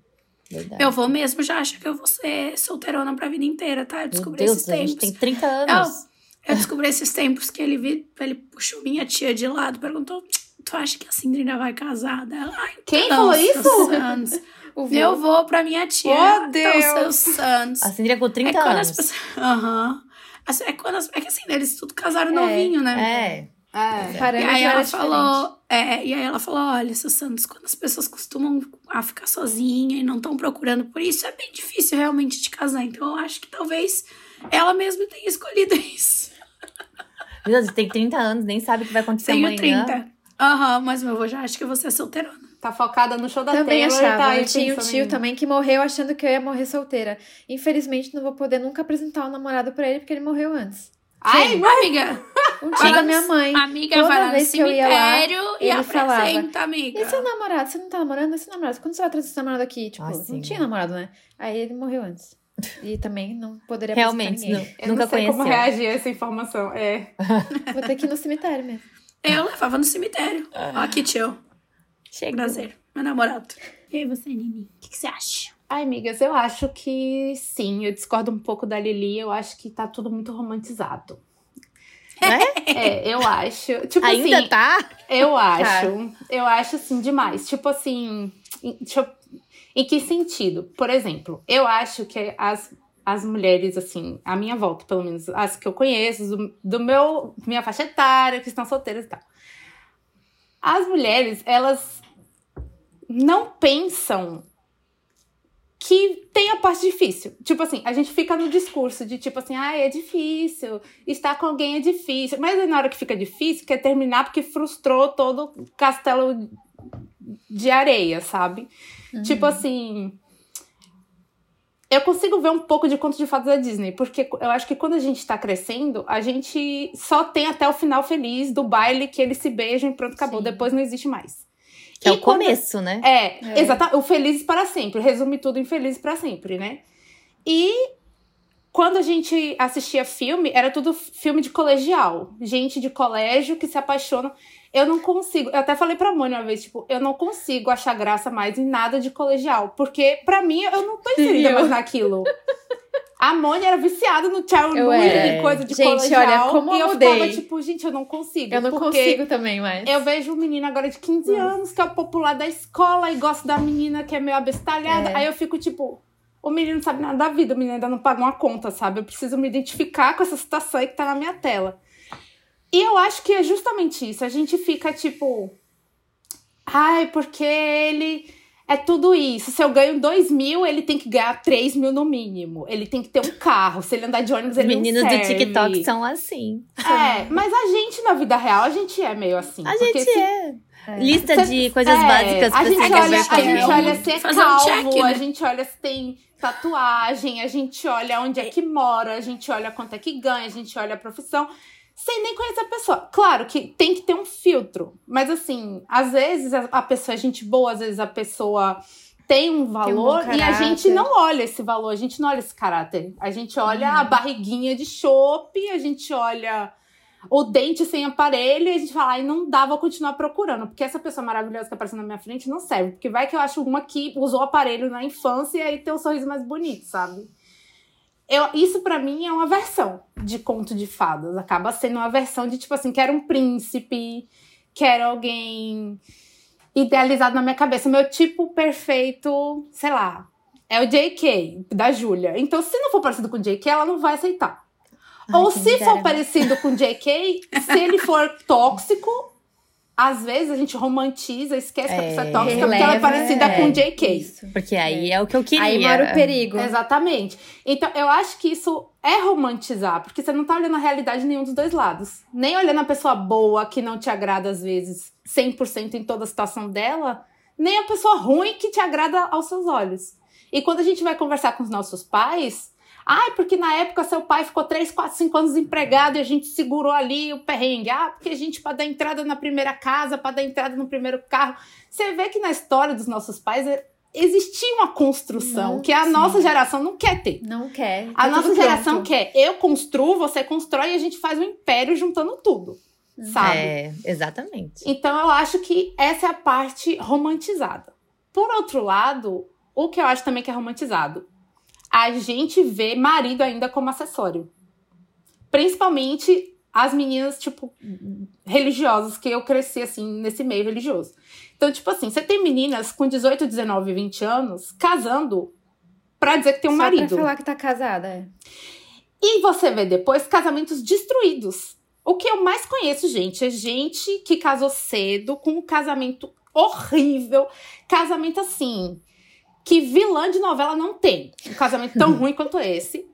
Speaker 2: verdade.
Speaker 3: Eu vou mesmo já acho que eu vou ser solteirona pra vida inteira, tá? Eu
Speaker 2: Meu
Speaker 3: descobri
Speaker 2: Deus,
Speaker 3: esses
Speaker 2: a gente
Speaker 3: tempos.
Speaker 2: tem 30 anos.
Speaker 3: Eu descobri esses tempos que ele, vi, ele puxou minha tia de lado, perguntou: Tu acha que a Cindrina vai casar? Ela, Ai,
Speaker 4: Quem falou isso?
Speaker 3: Santos.
Speaker 1: O vô.
Speaker 3: Eu vou pra minha tia.
Speaker 4: Oh,
Speaker 3: Então,
Speaker 4: Deus.
Speaker 3: seus Santos.
Speaker 2: A Cindria com 30
Speaker 3: é quando
Speaker 2: anos.
Speaker 3: as pessoas. Aham. Assim, É quando as... É que assim, né, eles tudo casaram
Speaker 1: É,
Speaker 3: novinho, né?
Speaker 2: É.
Speaker 4: É.
Speaker 3: E
Speaker 1: Parâmetro
Speaker 3: aí ela falou, é, e aí ela falou, olha, seu Santos, quando as pessoas costumam a ficar sozinha e não estão procurando por isso, é bem difícil realmente de casar. Então eu acho que talvez ela mesma tenha escolhido isso.
Speaker 2: Meu Deus, tem 30 anos, nem sabe o que vai acontecer
Speaker 3: Tenho
Speaker 2: amanhã.
Speaker 3: 30. Aham, mas meu avô já acha que você é solteirona.
Speaker 4: Tá focada no show da
Speaker 1: Também
Speaker 4: Taylor e
Speaker 1: achava.
Speaker 4: tá
Speaker 1: eu tinha o tio também que morreu achando que eu ia morrer solteira. Infelizmente, não vou poder nunca apresentar o namorado pra ele porque ele morreu antes.
Speaker 4: Ai,
Speaker 3: Amiga,
Speaker 1: Um tio da minha mãe.
Speaker 3: amiga
Speaker 1: Toda
Speaker 3: vai lá no
Speaker 1: vez eu ia lá,
Speaker 3: cemitério e
Speaker 1: ele falava,
Speaker 3: apresenta, amiga.
Speaker 1: E seu namorado? Você não tá namorando? E seu namorado? Quando você vai trazer seu namorado aqui? Tipo,
Speaker 2: Ah, sim,
Speaker 1: não tinha
Speaker 2: né?
Speaker 1: namorado, né? Aí ele morreu antes. E também não poderia
Speaker 2: Realmente,
Speaker 1: apresentar
Speaker 2: não,
Speaker 1: ninguém.
Speaker 4: Eu
Speaker 2: nunca
Speaker 4: não sei
Speaker 2: conheceu.
Speaker 4: como reagir a essa informação. É.
Speaker 1: Vou ter que ir no cemitério mesmo.
Speaker 3: Eu levava no cemitério. Ó, aqui, tio.
Speaker 2: Chega.
Speaker 3: Prazer. Meu namorado. E aí, você, Nini? O que, que você acha?
Speaker 4: Ai, amigas, eu acho que sim. Eu discordo um pouco da Lili. Eu acho que tá tudo muito romantizado. É, eu acho. Tipo
Speaker 2: Ainda
Speaker 4: assim,
Speaker 2: tá?
Speaker 4: eu acho. Eu acho assim demais. Tipo assim, em, deixa eu- em que sentido? Por exemplo, eu acho que as, as mulheres, assim, à minha volta, pelo menos, as que eu conheço, do, do meu, minha faixa etária, que estão solteiras e tal. As mulheres, elas não pensam que tem a parte difícil. Tipo assim, a gente fica no discurso de tipo assim, ah, é difícil, estar com alguém é difícil. Mas na hora que fica difícil, quer terminar porque frustrou todo o castelo de areia, sabe? Tipo assim. Eu consigo ver um pouco de conto de fadas da Disney, porque eu acho que quando a gente tá crescendo, a gente só tem até o final feliz do baile que eles se beijam e pronto, acabou.
Speaker 1: Sim.
Speaker 4: Depois não existe mais.
Speaker 2: Que é
Speaker 4: E
Speaker 2: o
Speaker 4: quando-
Speaker 2: começo, né?
Speaker 4: é,
Speaker 1: É.
Speaker 4: exatamente. O Felizes para sempre. Resume tudo em Felizes para sempre, né? E quando a gente assistia filme, era tudo filme de colegial. Gente de colégio que se apaixona. Eu não consigo. Eu até falei pra Mônica uma vez, tipo, eu não consigo achar graça mais em nada de colegial. Porque, pra mim, eu não tô inserida mais naquilo. A Mônica era viciada no Child
Speaker 1: Eu
Speaker 4: e coisa de
Speaker 1: Gente,
Speaker 4: colegial.
Speaker 1: olha, como
Speaker 4: e
Speaker 1: eu
Speaker 4: eu ficava,
Speaker 1: mudei.
Speaker 4: tipo, gente, eu não consigo.
Speaker 1: Eu não consigo também mais.
Speaker 4: eu vejo um menino agora de 15 anos, que é o popular da escola, e gosto da menina que é meio abestalhada.
Speaker 1: É.
Speaker 4: Aí eu fico tipo, o menino não sabe nada da vida, o menino ainda não paga uma conta, sabe? Eu preciso me identificar com essa situação aí que tá na minha tela. E eu acho que é justamente isso. A gente fica tipo. Ai, porque ele é tudo isso. Se eu ganho 2 mil, ele tem que ganhar 3 mil no mínimo. Ele tem que ter um carro. Se ele andar de ônibus,
Speaker 2: Os
Speaker 4: ele
Speaker 2: meninos
Speaker 4: não
Speaker 2: do
Speaker 4: serve.
Speaker 2: TikTok são assim.
Speaker 4: É, mas a gente na vida real, a gente é meio assim.
Speaker 2: A gente
Speaker 4: se-
Speaker 2: é. É. Lista de coisas é, básicas
Speaker 4: pra a gente olha, A gente olha
Speaker 3: se
Speaker 4: é calvo, um check, né? a gente olha se tem tatuagem, a gente olha onde é que mora, a gente olha quanto é que ganha, a gente olha a profissão sem nem conhecer a pessoa. Claro que tem que ter um filtro, mas assim, às vezes a pessoa é gente boa, às vezes a pessoa tem um valor tem um e a gente não olha esse valor, a gente não olha esse caráter. A gente olha a barriguinha de chope, a gente olha o dente sem aparelho e a gente fala, ai, não dá, vou continuar procurando, porque essa pessoa maravilhosa que apareceu na minha frente não serve, porque vai que eu acho uma que usou aparelho na infância e aí tem um sorriso mais bonito, sabe? Eu, isso para mim é uma versão de conto de fadas. Acaba sendo uma versão de tipo assim, quero um príncipe, quero alguém idealizado na minha cabeça. Meu tipo perfeito, sei lá, é o JK, da Júlia. Então, se não for parecido com o JK, ela não vai aceitar. Ai, Ou se for parecido com o JK, se ele for tóxico, às vezes a gente romantiza, esquece é, que a pessoa é tóxica releva, porque ela é parecida é, com JK. Isso.
Speaker 2: Porque aí é. é o que eu queria.
Speaker 1: Aí mora o perigo.
Speaker 4: Exatamente. Então, eu acho que isso é romantizar, porque você não tá olhando a realidade de nenhum dos dois lados. Nem olhando a pessoa boa, que não te agrada às vezes 100% em toda a situação dela, nem a pessoa ruim que te agrada aos seus olhos. E quando a gente vai conversar com os nossos pais, Ai, porque na época seu pai ficou 3, 4, 5 anos desempregado e a gente segurou ali o perrengue. Ah, porque a gente, para dar entrada na primeira casa, para dar entrada no primeiro carro. Você vê que na história dos nossos pais é, existia uma construção não, que a sim. nossa geração não quer ter.
Speaker 1: Não quer.
Speaker 4: Tá a nossa geração pronto. quer. Eu construo, você constrói e a gente faz um império juntando tudo. Sabe?
Speaker 2: É, exatamente.
Speaker 4: Então eu acho que essa é a parte romantizada. Por outro lado, o que eu acho também que é romantizado a gente vê marido ainda como acessório. Principalmente as meninas, tipo, religiosas, que eu cresci, assim, nesse meio religioso. Então, tipo assim, você tem meninas com 18, 19, 20 anos casando pra dizer que tem um
Speaker 1: Só
Speaker 4: marido.
Speaker 1: Pra falar que tá casada, é.
Speaker 4: E você vê depois casamentos destruídos. O que eu mais conheço, gente, é gente que casou cedo com um casamento horrível. Casamento assim, que vilã de novela não tem um casamento tão ruim quanto esse.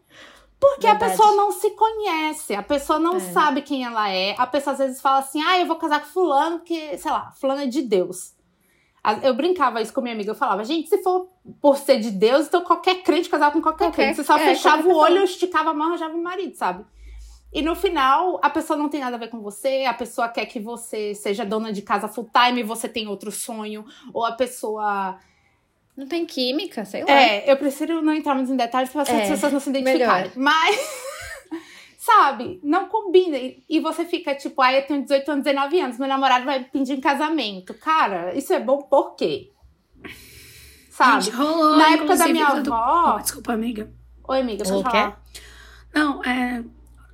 Speaker 4: Porque Verdade. a pessoa não se conhece, a pessoa não é. sabe quem ela é. A pessoa às vezes fala assim: ah, eu vou casar com Fulano, porque, sei lá, Fulano é de Deus. Eu brincava isso com minha amiga, eu falava, gente, se for por ser de Deus, então qualquer crente casava com qualquer, qualquer crente. Você só é, fechava o olho, esticava a mão, arranjava um marido, sabe? E no final, a pessoa não tem nada a ver com você, a pessoa quer que você seja dona de casa full time e você tem outro sonho, ou a pessoa
Speaker 1: não tem química, sei lá.
Speaker 4: É, eu prefiro não entrar muito em detalhes para é, as pessoas não se identificarem. Melhor. Mas, sabe, não combina. E você fica tipo, ah, eu tenho 18 anos, 19 anos, meu namorado vai pedir em casamento. Cara, isso é bom por quê? Sabe?
Speaker 3: Gente, rolou,
Speaker 4: Na época da minha avó.
Speaker 3: Do... Oh, desculpa, amiga.
Speaker 4: Oi, amiga, pode
Speaker 2: falar.
Speaker 3: Não, é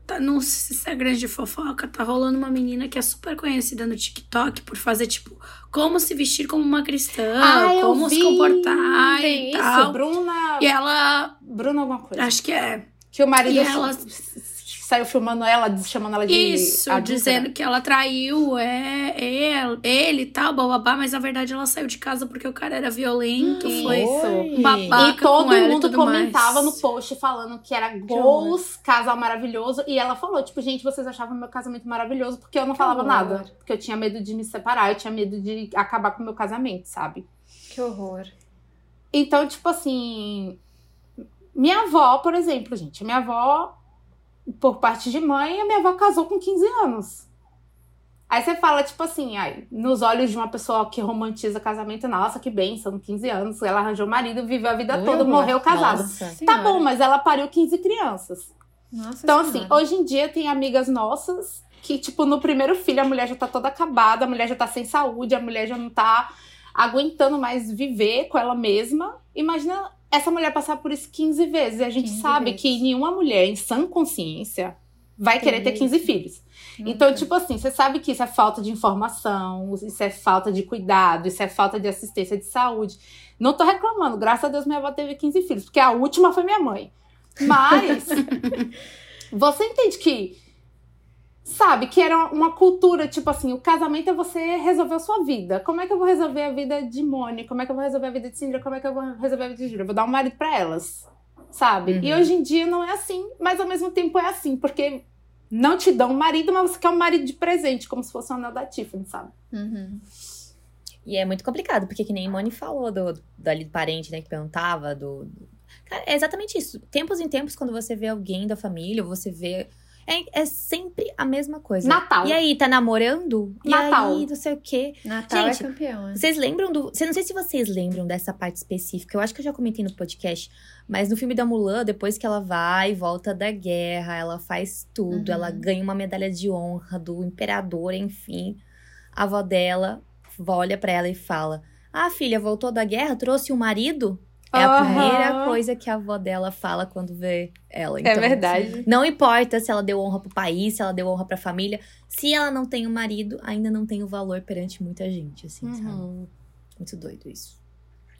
Speaker 3: tá no Instagram de fofoca, tá rolando uma menina que é super conhecida no TikTok por fazer, tipo, como se vestir como uma cristã,
Speaker 4: ah,
Speaker 3: como se comportar
Speaker 4: Tem
Speaker 3: e isso, tal.
Speaker 4: Bruna...
Speaker 3: E ela...
Speaker 4: Bruna alguma coisa.
Speaker 3: Acho que é.
Speaker 4: Que o marido...
Speaker 3: E ela
Speaker 4: saiu filmando ela, chamando ela de.
Speaker 3: Isso, adulta, dizendo né? que ela traiu é, ele, ele e tal, bababá, mas na verdade ela saiu de casa porque o cara era violento, hum, foi
Speaker 4: isso. babaca. E todo mundo e comentava mais. no post falando que era gols, casal maravilhoso. E ela falou: tipo, gente, vocês achavam meu casamento maravilhoso porque eu não que falava horror. nada. Porque eu tinha medo de me separar, eu tinha medo de acabar com o meu casamento, sabe?
Speaker 1: Que horror.
Speaker 4: Então, tipo assim. Minha avó, por exemplo, gente, minha avó por parte de mãe, a minha avó casou com 15 anos. Aí você fala, tipo assim, ai, nos olhos de uma pessoa que romantiza casamento, nossa, que bem, são 15 anos, ela arranjou marido, viveu a vida toda, morreu casada. Tá bom, mas ela pariu 15 crianças.
Speaker 1: Nossa
Speaker 4: então,
Speaker 1: senhora.
Speaker 4: assim, hoje em dia tem amigas nossas que, tipo, no primeiro filho a mulher já tá toda acabada, a mulher já tá sem saúde, a mulher já não tá aguentando mais viver com ela mesma. Imagina essa mulher passar por isso 15 vezes. E a gente sabe vezes. que nenhuma mulher em sã consciência vai querer ter 15 filhos. Nunca. Então, tipo assim, você sabe que isso é falta de informação, isso é falta de cuidado, isso é falta de assistência de saúde. Não tô reclamando, graças a Deus minha avó teve 15 filhos, porque a última foi minha mãe. Mas você entende que sabe, que era uma cultura, tipo assim, o casamento é você resolver a sua vida. Como é que eu vou resolver a vida de Mone? Como é que eu vou resolver a vida de Cindy? Como é que eu vou resolver a vida de Júlia? Eu vou dar um marido para elas, sabe? Uhum. E hoje em dia não é assim, mas ao mesmo tempo é assim, porque não te dão um marido, mas você quer um marido de presente, como se fosse um anel da Tiffany, sabe?
Speaker 1: Uhum.
Speaker 2: E é muito complicado, porque que nem Moni falou do, do, do parente, né, que perguntava, do. Cara, é exatamente isso. Tempos em tempos, quando você vê alguém da família, você vê é, é sempre a mesma coisa.
Speaker 4: Natal.
Speaker 2: E aí, tá namorando?
Speaker 4: Natal.
Speaker 2: E aí, não sei o quê.
Speaker 1: Natal
Speaker 2: Gente,
Speaker 1: é campeão?
Speaker 2: Vocês lembram do. Não sei se vocês lembram dessa parte específica. Eu acho que eu já comentei no podcast. Mas no filme da Mulan, depois que ela vai e volta da guerra, ela faz tudo.
Speaker 1: Uhum.
Speaker 2: Ela ganha uma medalha de honra do imperador, enfim. A avó dela olha pra ela e fala: Ah, filha, voltou da guerra? Trouxe um marido? É a primeira coisa que a avó dela fala quando vê ela. Então,
Speaker 4: é verdade.
Speaker 2: não importa se ela deu honra pro país, se ela deu honra pra família. Se ela não tem um marido, ainda não tem o valor perante muita gente, assim, sabe?
Speaker 4: Uhum.
Speaker 2: Muito doido isso.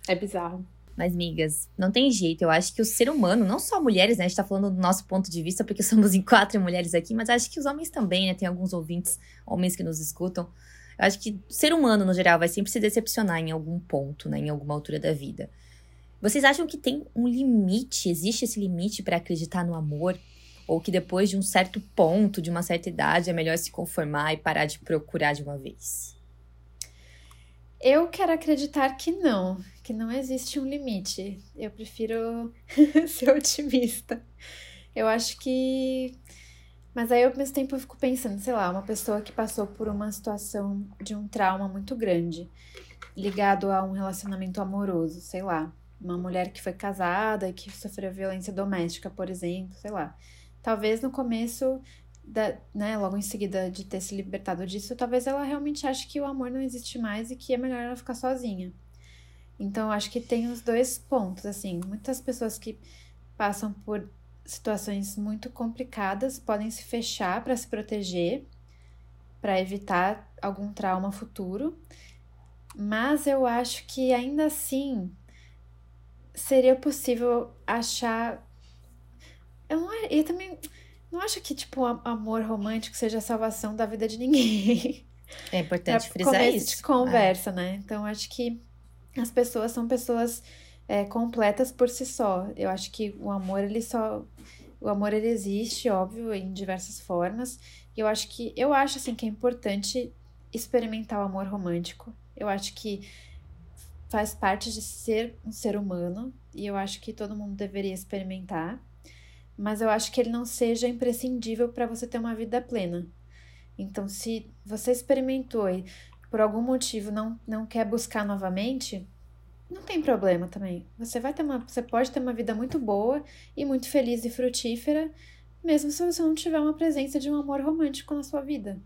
Speaker 4: É bizarro.
Speaker 2: Mas, migas, não tem jeito. Eu acho que o ser humano, não só mulheres, né? A gente tá falando do nosso ponto de vista, porque somos em quatro mulheres aqui, mas acho que os homens também, né? Tem alguns ouvintes, homens que nos escutam. Eu acho que o ser humano, no geral, vai sempre se decepcionar em algum ponto, né? Em alguma altura da vida. Vocês acham que tem um limite? Existe esse limite pra acreditar no amor? Ou que depois de um certo ponto, de uma certa idade, é melhor se conformar e parar de procurar de uma vez?
Speaker 1: Eu quero acreditar que não, que não existe um limite. Eu prefiro ser otimista. Eu acho que. Mas aí, ao mesmo tempo, eu fico pensando, sei lá, uma pessoa que passou por uma situação de um trauma muito grande, ligado a um relacionamento amoroso, sei lá. Uma mulher que foi casada e que sofreu violência doméstica, por exemplo, sei lá. Talvez no começo da, né, logo em seguida de ter se libertado disso, talvez ela realmente ache que o amor não existe mais e que é melhor ela ficar sozinha. Então, acho que tem os dois pontos, assim, muitas pessoas que passam por situações muito complicadas podem se fechar para se proteger, para evitar algum trauma futuro, mas eu acho que ainda assim seria possível achar. Eu, não, eu também não acho que, tipo, am- amor romântico seja a salvação da vida de ninguém.
Speaker 2: É importante
Speaker 1: Pra
Speaker 2: frisar
Speaker 1: começo
Speaker 2: isso.
Speaker 1: de conversa, né? Então, acho que as pessoas são pessoas é, completas por si só. Eu acho que o amor, ele só... O amor, ele existe, óbvio, em diversas formas. E eu acho que... Eu acho, assim, que é importante experimentar o amor romântico. Eu acho que faz parte de ser um ser humano. E eu acho que todo mundo deveria experimentar. Mas eu acho que ele não seja imprescindível para você ter uma vida plena. Então, se você experimentou e por algum motivo não, não quer buscar novamente, não tem problema também. Você vai ter uma, você pode ter uma vida muito boa e muito feliz e frutífera, mesmo se você não tiver uma presença de um amor romântico na sua vida.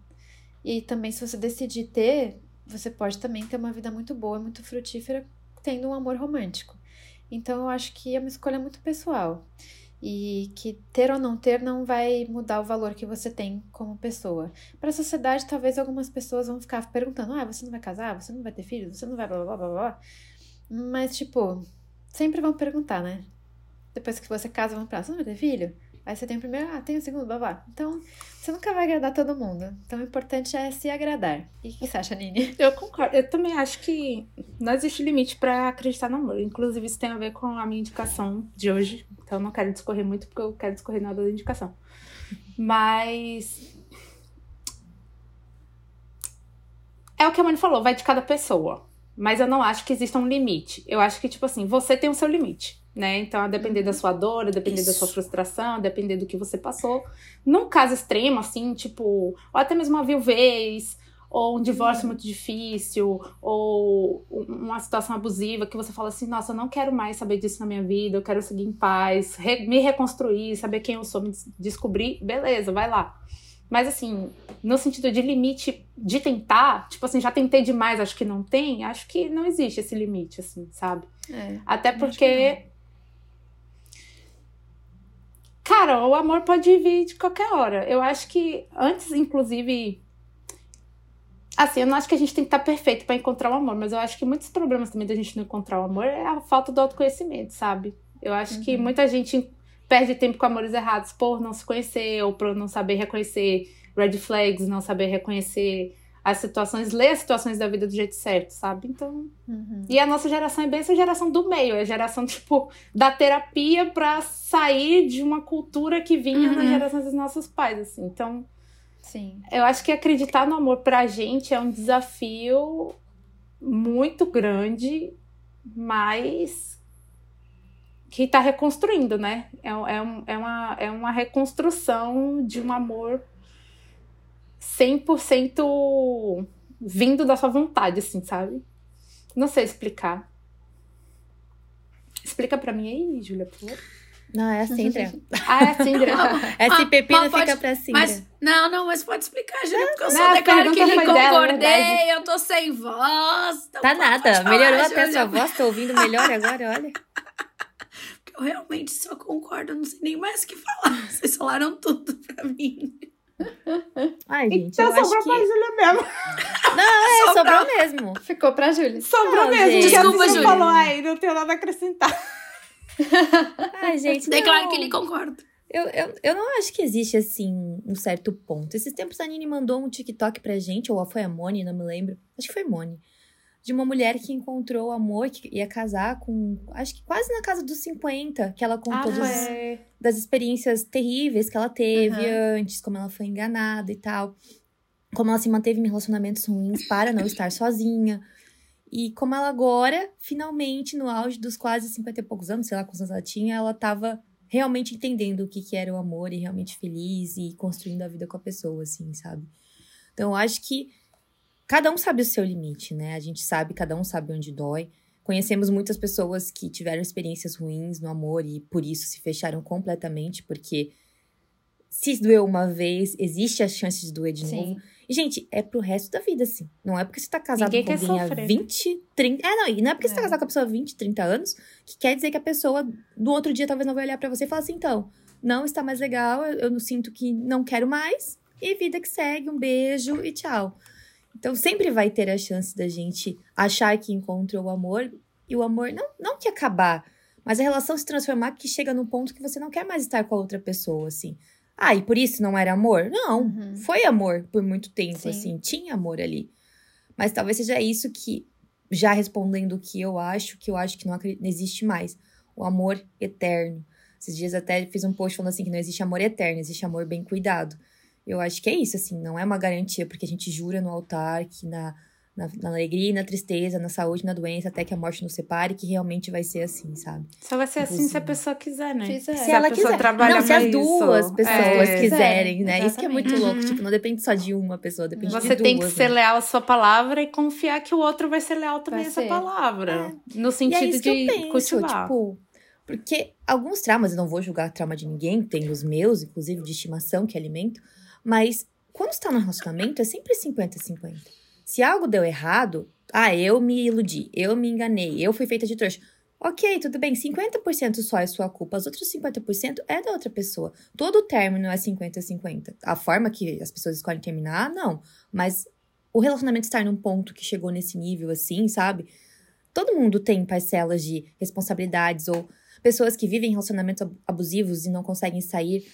Speaker 1: E também se você decidir ter, você pode também ter uma vida muito boa muito frutífera tendo um amor romântico. Então eu acho que é uma escolha muito pessoal e que ter ou não ter não vai mudar o valor que você tem como pessoa. Para a sociedade, talvez algumas pessoas vão ficar perguntando: ah, você não vai casar? Você não vai ter filhos? Você não vai blá blá blá blá? blá?" Mas, tipo, sempre vão perguntar, né? Depois que você casa, vão falar: você não vai ter filho? Aí você tem o primeiro, ah, tem o segundo, blá. Então, você nunca vai agradar todo mundo. Então, o importante é se agradar. E o que você acha, Nini?
Speaker 4: Eu concordo. Eu também acho que não existe limite pra acreditar no amor. Inclusive, isso tem a ver com a minha indicação de hoje. Então, não quero discorrer muito, porque eu quero discorrer nada da indicação. Mas. É o que a Mãe falou, vai de cada pessoa. Mas eu não acho que exista um limite. Eu acho que, tipo assim, você tem o seu limite, né? Então, a depender da sua dor, a depender da sua
Speaker 2: Isso.
Speaker 4: frustração, a depender do que você passou. Num caso extremo, assim, tipo, ou até mesmo uma viuvez, ou um divórcio muito difícil, ou um- uma situação abusiva que você fala assim, nossa, eu não quero mais saber disso na minha vida, eu quero seguir em paz, re- me reconstruir, saber quem eu sou, me des- descobrir, beleza, vai lá. Mas assim, no sentido de limite de tentar, tipo assim, já tentei demais, acho que não tem, acho que não existe esse limite, assim, sabe?
Speaker 1: É.
Speaker 4: Até porque. Cara, o amor pode vir de qualquer hora. Eu acho que antes, inclusive. Assim, eu não acho que a gente tem que estar perfeito pra encontrar o amor, mas eu acho que muitos problemas também da gente não encontrar o amor é a falta do autoconhecimento, sabe? Eu acho que
Speaker 1: Uhum.
Speaker 4: muita gente perde tempo com amores errados por não se conhecer ou por não saber reconhecer red flags, não saber reconhecer as situações, ler as situações da vida do jeito certo, sabe? Então,
Speaker 1: Uhum.
Speaker 4: e a nossa geração é bem essa geração do meio, é a geração, tipo, da terapia pra sair de uma cultura que vinha
Speaker 1: Uhum.
Speaker 4: nas gerações dos nossos pais, assim. Então,
Speaker 1: Sim.
Speaker 4: eu acho que acreditar no amor pra gente é um desafio muito grande, mas que está reconstruindo, né? É, é, é, uma, é uma reconstrução de um amor 100% vindo da sua vontade, assim, sabe? Não sei explicar. Explica para mim aí, Júlia, por favor.
Speaker 2: Não, é a Cindra.
Speaker 4: ah, é a Cindra.
Speaker 2: Esse pepino fica pra Cindra.
Speaker 3: Mas, não, não, mas pode explicar, Júlia, porque eu só declaro que ele concordei, dela, eu tô sem voz.
Speaker 2: Então tá nada, melhorou até a sua voz, tô ouvindo melhor agora, olha.
Speaker 3: Eu realmente só concordo, não sei nem mais o que falar. Vocês falaram tudo pra mim.
Speaker 2: Ai, gente,
Speaker 4: então
Speaker 2: eu
Speaker 4: sobrou
Speaker 2: acho
Speaker 4: pra
Speaker 2: que...
Speaker 4: Júlia mesmo.
Speaker 2: Não, é, sobrou, sobrou mesmo.
Speaker 1: Ficou pra Júlia.
Speaker 4: Sobrou
Speaker 2: não,
Speaker 4: mesmo.
Speaker 2: Gente.
Speaker 3: Desculpa,
Speaker 4: Júlia. Falou aí, não tenho nada a acrescentar.
Speaker 2: Ai, gente,
Speaker 3: Declaro
Speaker 2: não.
Speaker 3: que ele concorda.
Speaker 2: Eu, eu, eu não acho que existe, assim, um certo ponto. Esses tempos a Nini mandou um TikTok pra gente, ou foi a Moni, não me lembro. Acho que foi Moni. De uma mulher que encontrou amor, que ia casar com, acho que quase na casa dos 50, que ela contou
Speaker 1: Ah,
Speaker 2: dos,
Speaker 1: foi.
Speaker 2: das experiências terríveis que ela teve
Speaker 1: Aham.
Speaker 2: antes, como ela foi enganada e tal. Como ela se manteve em relacionamentos ruins para não estar sozinha. E como ela agora, finalmente, no auge dos quase 50 e poucos anos, sei lá quantos anos ela tinha, ela tava realmente entendendo o que, que era o amor e realmente feliz e construindo a vida com a pessoa, assim, sabe? Então, eu acho que cada um sabe o seu limite, né? A gente sabe, cada um sabe onde dói. Conhecemos muitas pessoas que tiveram experiências ruins no amor e por isso se fecharam completamente, porque se doeu uma vez, existe a chance de doer de novo.
Speaker 1: Sim.
Speaker 2: E, gente, é pro resto da vida, assim. Não é porque você tá casado
Speaker 4: Ninguém
Speaker 2: com alguém há
Speaker 4: sofrer.
Speaker 2: 20, 30. É, não, e não é porque você tá
Speaker 1: É.
Speaker 2: casado com a pessoa há 20, 30 anos que quer dizer que a pessoa no outro dia talvez não vai olhar pra você e falar assim, então, não está mais legal, eu, eu não sinto que não quero mais, e vida que segue, um beijo e tchau. Então sempre vai ter a chance da gente achar que encontrou o amor, e o amor não, não que acabar, mas a relação se transformar que chega num ponto que você não quer mais estar com a outra pessoa, assim. Ah, e por isso não era amor? Não,
Speaker 1: Uhum.
Speaker 2: foi amor por muito tempo,
Speaker 1: Sim.
Speaker 2: assim, tinha amor ali. Mas talvez seja isso que, já respondendo o que eu acho, que eu acho que não, não existe mais. O amor eterno. Esses dias até fiz um post falando assim que não existe amor eterno, existe amor bem cuidado. Eu acho que é isso, assim, não é uma garantia, porque a gente jura no altar que na, na, na alegria e na tristeza, na saúde e na doença, até que a morte nos separe, que realmente vai ser assim, sabe?
Speaker 4: Só vai ser assim se a pessoa quiser, né?
Speaker 1: Fizer.
Speaker 2: Se
Speaker 4: a
Speaker 2: ela quiser.
Speaker 4: trabalha
Speaker 2: não, se as duas
Speaker 4: isso.
Speaker 2: pessoas
Speaker 4: É.
Speaker 2: quiserem, né? Isso que é muito
Speaker 1: Exatamente.
Speaker 2: louco.
Speaker 4: Uhum.
Speaker 2: Tipo, não depende só de uma pessoa, depende de
Speaker 4: Você
Speaker 2: duas.
Speaker 4: tem que ser
Speaker 2: né?
Speaker 4: leal à sua palavra e confiar que o outro vai ser leal também
Speaker 1: Vai
Speaker 4: à sua
Speaker 1: ser.
Speaker 4: palavra. No
Speaker 2: E é
Speaker 4: sentido de
Speaker 2: eu penso,
Speaker 4: cultivar.
Speaker 2: tipo... Porque alguns traumas, eu não vou julgar trauma de ninguém, tem os meus, inclusive de estimação, que alimento. Mas quando está no relacionamento, é sempre 50-50. Se algo deu errado, ah, eu me iludi, eu me enganei, eu fui feita de trouxa. Ok, tudo bem, 50% só é sua culpa, os outros 50% é da outra pessoa. Todo término é 50-50. A forma que as pessoas escolhem terminar, não. Mas o relacionamento estar num ponto que chegou nesse nível assim, sabe? Todo mundo tem parcelas de responsabilidades ou pessoas que vivem relacionamentos ab- abusivos e não conseguem sair.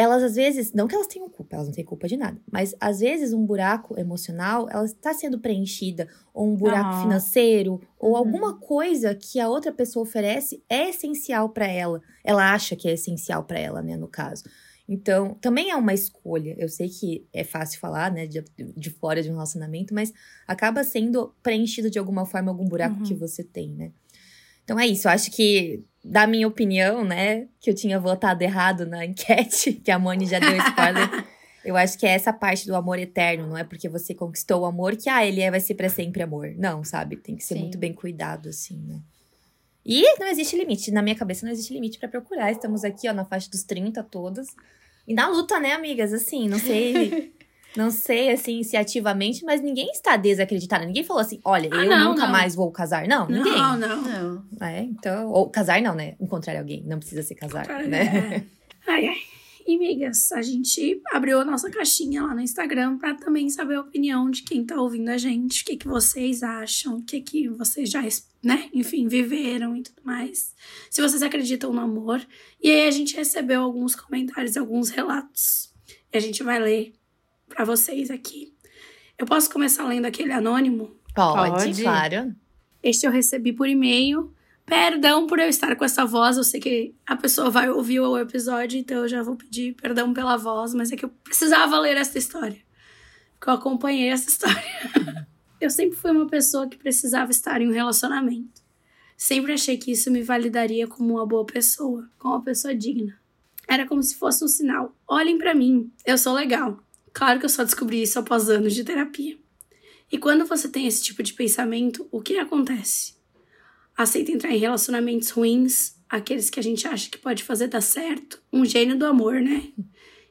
Speaker 2: Elas às vezes, não que elas tenham culpa, elas não têm culpa de nada, mas às vezes um buraco emocional, ela está sendo preenchida, ou um buraco financeiro, ou
Speaker 1: Uhum.
Speaker 2: alguma coisa que a outra pessoa oferece é essencial para ela. Ela acha que é essencial para ela, né, no caso. Então, também é uma escolha. Eu sei que é fácil falar, né, de, de fora de um relacionamento, mas acaba sendo preenchido de alguma forma algum buraco
Speaker 4: Uhum.
Speaker 2: que você tem, né? Então é isso, eu acho que, da minha opinião, né, que eu tinha votado errado na enquete, que a Moni já deu spoiler, eu acho que é essa parte do amor eterno, não é porque você conquistou o amor que, ah, ele é- vai ser pra sempre amor. Não, sabe? Tem que ser
Speaker 1: Sim.
Speaker 2: muito bem cuidado, assim, né? E não existe limite, na minha cabeça não existe limite pra procurar. Estamos aqui, ó, na faixa dos 30 todas. E na luta, né, amigas? Assim, não sei. Não sei, assim, se ativamente, mas ninguém está desacreditado. Ninguém falou assim, olha,
Speaker 3: Ah,
Speaker 2: eu
Speaker 3: não,
Speaker 2: nunca
Speaker 3: não.
Speaker 2: mais vou casar. Não, ninguém.
Speaker 3: Não, não.
Speaker 1: Não.
Speaker 2: É, então, ou casar não, né? Encontrar alguém, não precisa ser casar, né?
Speaker 3: É. Ai, ai. E, amigas, a gente abriu a nossa caixinha lá no Instagram pra também saber a opinião de quem tá ouvindo a gente, o que, que vocês acham, o que, que vocês já, né, enfim, viveram e tudo mais. Se vocês acreditam no amor. E aí a gente recebeu alguns comentários alguns relatos. E a gente vai ler pra vocês aqui. Eu posso começar lendo aquele anônimo?
Speaker 2: Pode,
Speaker 4: Pode.
Speaker 2: claro.
Speaker 3: Este eu recebi por e-mail. Perdão por eu estar com essa voz. Eu sei que a pessoa vai ouvir o episódio, então eu já vou pedir perdão pela voz, mas é que eu precisava ler essa história. Porque eu acompanhei essa história. Eu sempre fui uma pessoa que precisava estar em um relacionamento. Sempre achei que isso me validaria como uma boa pessoa, como uma pessoa digna. Era como se fosse um sinal. Olhem para mim, eu sou legal. Claro que eu só descobri isso após anos de terapia. E quando você tem esse tipo de pensamento, o que acontece? Aceita entrar em relacionamentos ruins, aqueles que a gente acha que pode fazer dar certo, um gênio do amor, né?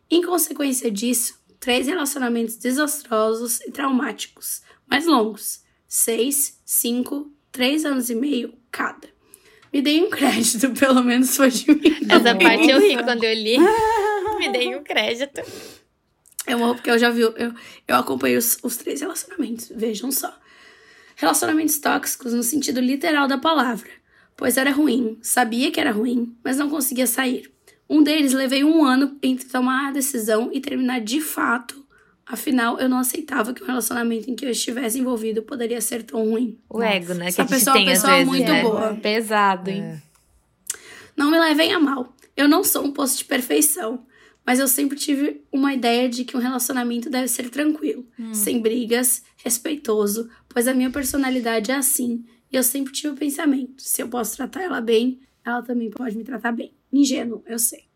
Speaker 3: Em consequência disso, três relacionamentos desastrosos e traumáticos, mais longos, seis, cinco, três anos e meio cada. Me dei um crédito, pelo menos foi de mim.
Speaker 2: Essa parte eu ri quando eu li. Me dei um crédito.
Speaker 3: Eu amo porque eu já vi, eu, eu acompanhei os, os três relacionamentos, vejam só. Relacionamentos tóxicos no sentido literal da palavra, pois era ruim, sabia que era ruim, mas não conseguia sair. Um deles levei um ano entre tomar a decisão e terminar de fato. Afinal, eu não aceitava que um relacionamento em que eu estivesse envolvido poderia ser tão ruim.
Speaker 2: O ego, né?
Speaker 3: Essa
Speaker 2: que a gente
Speaker 3: pessoa é
Speaker 2: tem
Speaker 3: uma
Speaker 2: às
Speaker 3: pessoa
Speaker 2: vezes,
Speaker 3: muito
Speaker 2: né?
Speaker 3: boa.
Speaker 4: Pesado, hein?
Speaker 2: É.
Speaker 3: Não me levem a mal. Eu não sou um poço de perfeição, mas eu sempre tive uma ideia de que um relacionamento deve ser tranquilo, sem brigas, respeitoso, pois a minha personalidade é assim. E eu sempre tive o pensamento: se eu posso tratar ela bem, ela também pode me tratar bem. Ingênuo, eu sei.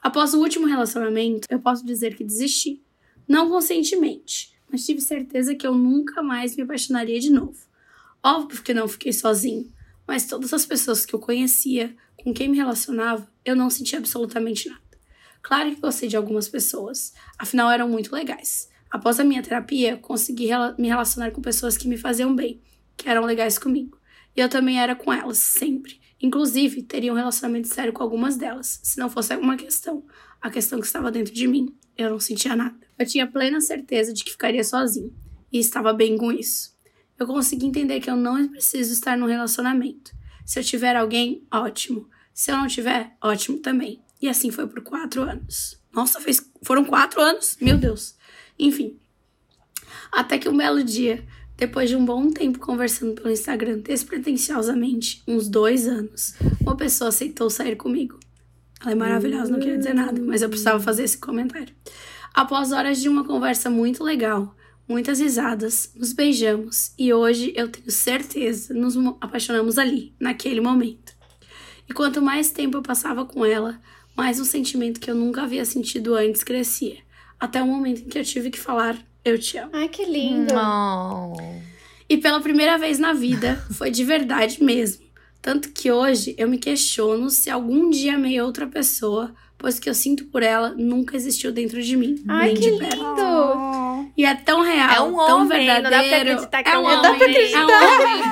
Speaker 3: Após o último relacionamento, eu posso dizer que desisti. Não conscientemente, mas tive certeza que eu nunca mais me apaixonaria de novo. Óbvio que não fiquei sozinho, mas todas as pessoas que eu conhecia, com quem me relacionava, eu não sentia absolutamente nada. Claro que gostei de algumas pessoas, afinal eram muito legais. Após a minha terapia, consegui me relacionar com pessoas que me faziam bem, que eram legais comigo. E eu também era com elas, sempre. Inclusive, teria um relacionamento sério com algumas delas, se não fosse alguma questão. A questão que estava dentro de mim. Eu não sentia nada. Eu tinha plena certeza de que ficaria sozinho. E estava bem com isso. Eu consegui entender que eu não preciso estar num relacionamento. Se eu tiver alguém, ótimo. Se eu não tiver, ótimo também. E assim foi por quatro anos. Nossa, fez... foram quatro anos? Meu Deus. Enfim. Até que um belo dia, depois de um bom tempo conversando pelo Instagram despretensiosamente, uns dois anos, uma pessoa aceitou sair comigo. Ela é maravilhosa, não queria dizer nada, mas eu precisava fazer esse comentário. Após horas de uma conversa muito legal, muitas risadas, nos beijamos e hoje eu tenho certeza nos mo- apaixonamos ali, naquele momento. E quanto mais tempo eu passava com ela, mais um sentimento que eu nunca havia sentido antes crescia. Até o momento em que eu tive que falar: Eu te amo.
Speaker 1: Ai, que lindo.
Speaker 2: Oh.
Speaker 3: E pela primeira vez na vida, foi de verdade mesmo. Tanto que hoje eu me questiono se algum dia amei outra pessoa, pois o que eu sinto por ela nunca existiu dentro de mim,
Speaker 1: Ai,
Speaker 3: nem
Speaker 1: que
Speaker 3: de perto.
Speaker 1: lindo.
Speaker 3: E é tão real,
Speaker 2: É um
Speaker 3: tão
Speaker 2: homem, não dá pra
Speaker 3: verdadeiro.
Speaker 2: acreditar que
Speaker 3: é
Speaker 2: é
Speaker 3: um homem.
Speaker 2: homem. Não dá pra
Speaker 3: É um homem.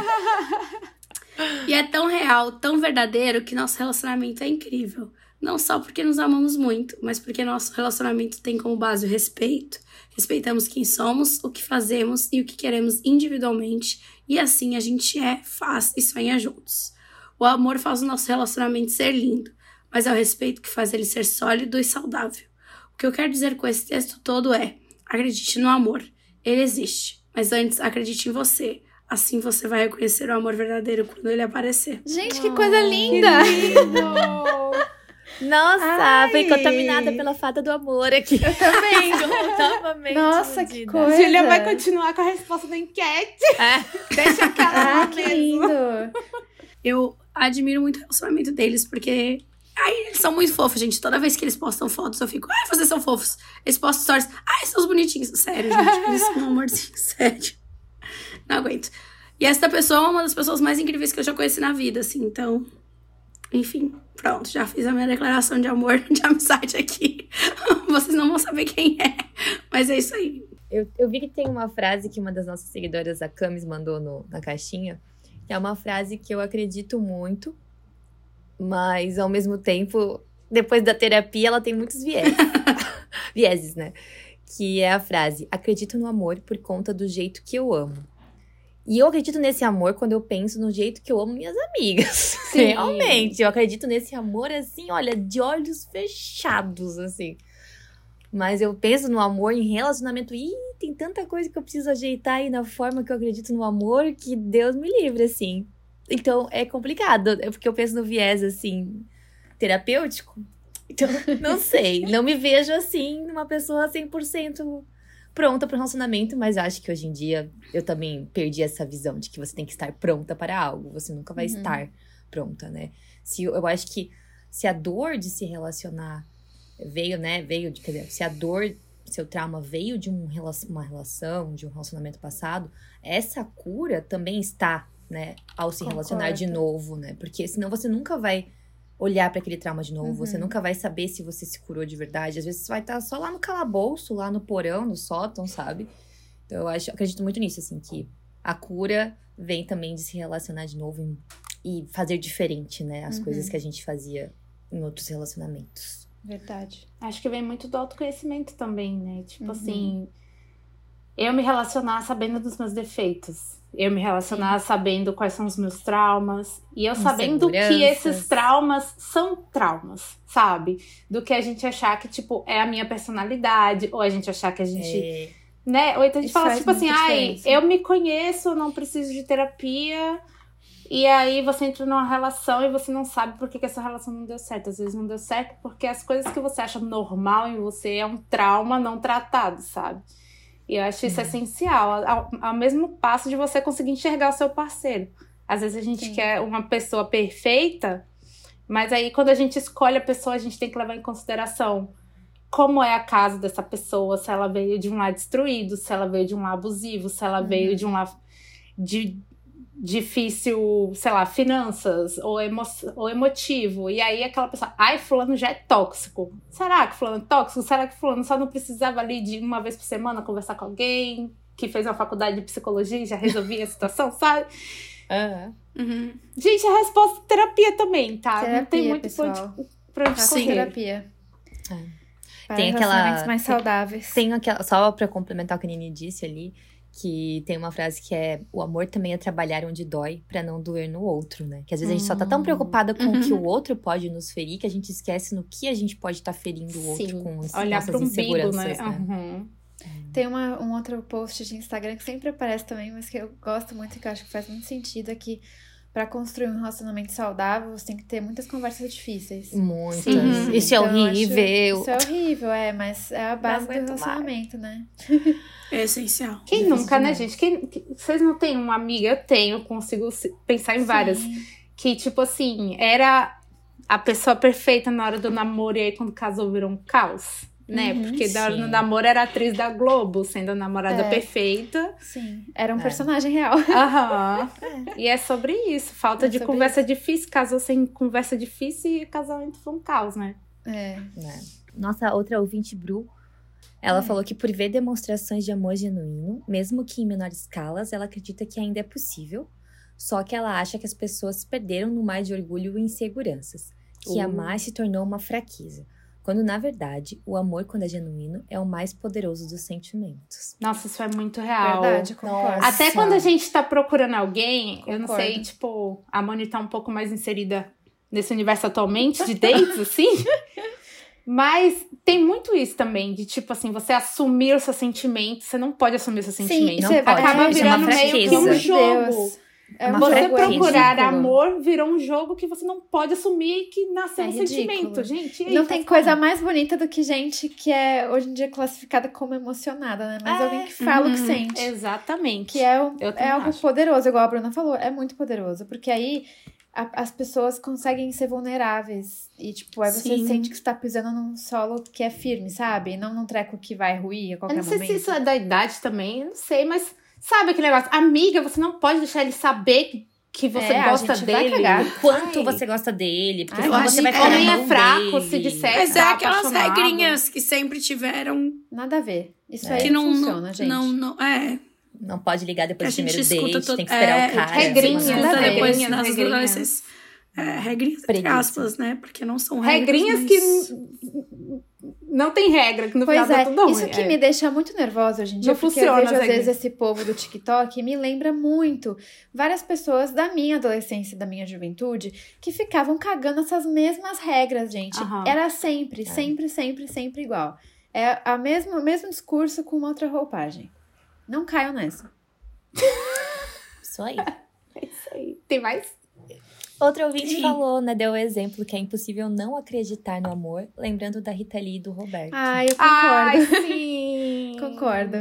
Speaker 3: E é tão real, tão verdadeiro que nosso relacionamento é incrível. Não só porque nos amamos muito, mas porque nosso relacionamento tem como base o respeito. Respeitamos quem somos, o que fazemos e o que queremos individualmente, e assim a gente é, faz e sonha juntos. O amor faz o nosso relacionamento ser lindo, mas é o respeito que faz ele ser sólido e saudável. O que eu quero dizer com esse texto todo é: acredite no amor, ele existe, mas antes acredite em você. Assim você vai reconhecer o amor verdadeiro quando ele aparecer.
Speaker 1: Gente, que coisa linda.
Speaker 2: Nossa,
Speaker 1: Ai.
Speaker 2: fui contaminada pela fada do amor aqui.
Speaker 1: Eu também.
Speaker 2: Totalmente
Speaker 1: Nossa, que coisa.
Speaker 4: Júlia vai continuar com a resposta da enquete.
Speaker 2: É.
Speaker 4: Deixa a cara
Speaker 1: Ah, que lindo.
Speaker 3: Eu admiro muito o relacionamento deles, porque. Ai, eles são muito fofos, gente. Toda vez que eles postam fotos, eu fico, ai, vocês são fofos. Eles postam stories, ai, são os bonitinhos. Sério, gente. Eles são um amorzinho, sério. Não aguento. E essa pessoa é uma das pessoas mais incríveis que eu já conheci na vida, assim, então. Enfim, pronto, já fiz a minha declaração de amor, de amizade aqui. Vocês não vão saber quem é, mas é isso aí.
Speaker 2: Eu, eu vi que tem uma frase que uma das nossas seguidoras, a Camis, mandou no- na caixinha, que é uma frase que eu acredito muito, mas ao mesmo tempo, depois da terapia, ela tem muitos vieses. vieses, né? Que é a frase: Acredito no amor por conta do jeito que eu amo. E eu acredito nesse amor quando eu penso no jeito que eu amo minhas amigas.
Speaker 1: Sim.
Speaker 2: Realmente, eu acredito nesse amor assim, olha, de olhos fechados, assim. Mas eu penso no amor em relacionamento. Ih, tem tanta coisa que eu preciso ajeitar aí na forma que eu acredito no amor que Deus me livre, assim. Então é complicado, é porque eu penso no viés, assim, terapêutico. Então, não sei. Não me vejo assim, uma pessoa 100% pronta para um relacionamento, mas acho que hoje em dia eu também perdi essa visão de que você tem que estar pronta para algo. Você nunca vai uhum. estar pronta, né? Se eu acho que se a dor de se relacionar veio, né, veio de, quer dizer, se a dor, seu trauma veio de um, uma relação, de um relacionamento passado, essa cura também está, né, ao se Concordo. relacionar de novo, né? Porque senão você nunca vai olhar para aquele trauma de novo, uhum. você nunca vai saber se você se curou de verdade. Às vezes você vai estar só lá no calabouço, lá no porão, no sótão, sabe? Então eu acho, acredito muito nisso, assim, que a cura vem também de se relacionar de novo e fazer diferente, né? As uhum. coisas que a gente fazia em outros relacionamentos.
Speaker 1: Verdade.
Speaker 4: Acho que vem muito do autoconhecimento também, né? Tipo uhum. assim, eu me relacionar sabendo dos meus defeitos. Eu me relacionar sabendo quais são os meus traumas. E eu sabendo que esses traumas são traumas, sabe? Do que a gente achar que, tipo, é a minha personalidade, ou a gente achar que a gente. É. Né? Ou então a gente Isso fala, tipo assim, ai, eu me conheço, não preciso de terapia. E aí você entra numa relação e você não sabe por que, que essa relação não deu certo. Às vezes não deu certo porque as coisas que você acha normal em você é um trauma não tratado, sabe? E eu acho isso uhum. essencial, ao, ao, mesmo passo de você conseguir enxergar o seu parceiro. Às vezes a gente Sim. quer uma pessoa perfeita, mas aí quando a gente escolhe a pessoa, a gente tem que levar em consideração como é a casa dessa pessoa, se ela veio de um lar destruído, se ela veio de um lar abusivo, se ela uhum. veio de um lar de difícil, sei lá, finanças ou, emo ou emotivo. E aí aquela pessoa, ai, fulano já é tóxico. Será que fulano é tóxico? Será que fulano só não precisava ali de uma vez por semana conversar com alguém que fez uma faculdade de psicologia e já resolvia a situação, sabe?
Speaker 1: Uhum.
Speaker 4: Uhum. Gente, a resposta é terapia também, tá?
Speaker 1: Terapia,
Speaker 4: não tem muito
Speaker 1: pessoal.
Speaker 4: pra onde
Speaker 1: Sim, terapia.
Speaker 2: É. tem aquela
Speaker 1: mais saudáveis.
Speaker 2: Tem, tem aquela só para complementar o que a Nini disse ali, que tem uma frase que é o amor também é trabalhar onde dói para não doer no outro, né? Que às vezes a gente só tá tão hum. preocupada com uhum. o que o uhum. outro pode nos ferir que a gente esquece no que a gente pode estar tá ferindo o outro Sim. com as Olhar nossas pro inseguranças, umbigo, né? né? Uhum.
Speaker 1: Tem uma, um outro post de Instagram que sempre aparece também, mas que eu gosto muito e que eu acho que faz muito sentido. É para construir um relacionamento saudável, você tem que ter muitas conversas difíceis.
Speaker 2: Muitas. Uhum. Isso é então, é horrível.
Speaker 1: Isso é horrível, é, mas é a base do relacionamento, mais. né?
Speaker 3: É essencial.
Speaker 4: Quem Difícil nunca, né, demais. né, gente? Quem, vocês não têm uma amiga? Eu tenho, consigo pensar em várias. Sim. Que, tipo assim, era a pessoa perfeita na hora do namoro e aí quando casou virou um caos né? Uhum, Porque da, no namoro era atriz da Globo, sendo a namorada é. perfeita.
Speaker 1: Sim, era um é. personagem real.
Speaker 4: Aham. É. E é sobre isso. Falta é de conversa isso. difícil, casou sem conversa difícil e casamento foi um caos, né?
Speaker 1: É.
Speaker 2: é. Nossa, outra ouvinte, Bru, ela é. falou que por ver demonstrações de amor genuíno, mesmo que em menores escalas, ela acredita que ainda é possível. Só que ela acha que as pessoas se perderam no mar de orgulho e inseguranças. Que uh. amar se tornou uma fraqueza. Quando, na verdade, o amor, quando é genuíno, é o mais poderoso dos sentimentos.
Speaker 4: Nossa, isso é muito real.
Speaker 1: Verdade, concordo.
Speaker 4: Até quando a gente tá procurando alguém, concordo. eu não sei, tipo, a Moni tá um pouco mais inserida nesse universo atualmente de dates, assim. Mas tem muito isso também, de tipo assim, você assumir o seu sentimento. Você não pode assumir o seu sentimento.
Speaker 2: Sim, não pode.
Speaker 4: Acaba é, virando meio que um jogo. Deus. É você procurar amor virou um jogo que você não pode assumir que nasceu é um sentimento, gente.
Speaker 1: Aí, não tem coisa mais bonita do que gente que é hoje em dia classificada como emocionada, né? Mas é. alguém que fala uhum, o que uhum. sente.
Speaker 4: Exatamente.
Speaker 1: Que é, é algo acho. poderoso, igual a Bruna falou. É muito poderoso. Porque aí a, as pessoas conseguem ser vulneráveis. E, tipo, aí você Sim. sente que você tá pisando num solo que é firme, sabe? Não num treco que vai ruir a qualquer momento.
Speaker 4: Eu não sei momento. se isso é da idade também, não sei, mas Sabe aquele negócio? Amiga, você não pode deixar ele saber que você é, gosta dele.
Speaker 2: Quanto Ai. você gosta dele. Porque
Speaker 4: Ai, você vai
Speaker 3: Homem
Speaker 4: é fraco dele. se disser
Speaker 3: Mas é tá aquelas regrinhas que sempre tiveram.
Speaker 1: Nada a ver. Isso é. aí que não funciona, gente.
Speaker 3: Não, não, é.
Speaker 2: Não pode ligar depois do primeiro date, todo... tem que esperar é, o cara.
Speaker 3: Regrinhas, depois nas regrinhas. É, regrinhas entre aspas, né? Porque não são
Speaker 4: regrinhas. Regrinhas mas... que não tem regra, que no
Speaker 1: pois
Speaker 4: final
Speaker 1: é,
Speaker 4: tá tudo ruim.
Speaker 1: Isso que é. me deixa muito nervosa hoje em dia,
Speaker 4: não
Speaker 1: porque
Speaker 4: funciona,
Speaker 1: eu vejo às vezes esse povo do TikTok me lembra muito várias pessoas da minha adolescência, da minha juventude, que ficavam cagando essas mesmas regras, gente. Uhum. Era sempre, é. sempre, sempre, sempre igual. É a mesma, o mesmo discurso com uma outra roupagem. Não caiam nessa.
Speaker 2: Isso aí.
Speaker 4: É isso aí. Tem mais?
Speaker 2: Outra ouvinte Sim. falou, né? Deu o exemplo que é impossível não acreditar no amor, lembrando da Rita Lee e do Roberto.
Speaker 1: Ai, eu concordo.
Speaker 4: Ai, sim!
Speaker 1: Concordo.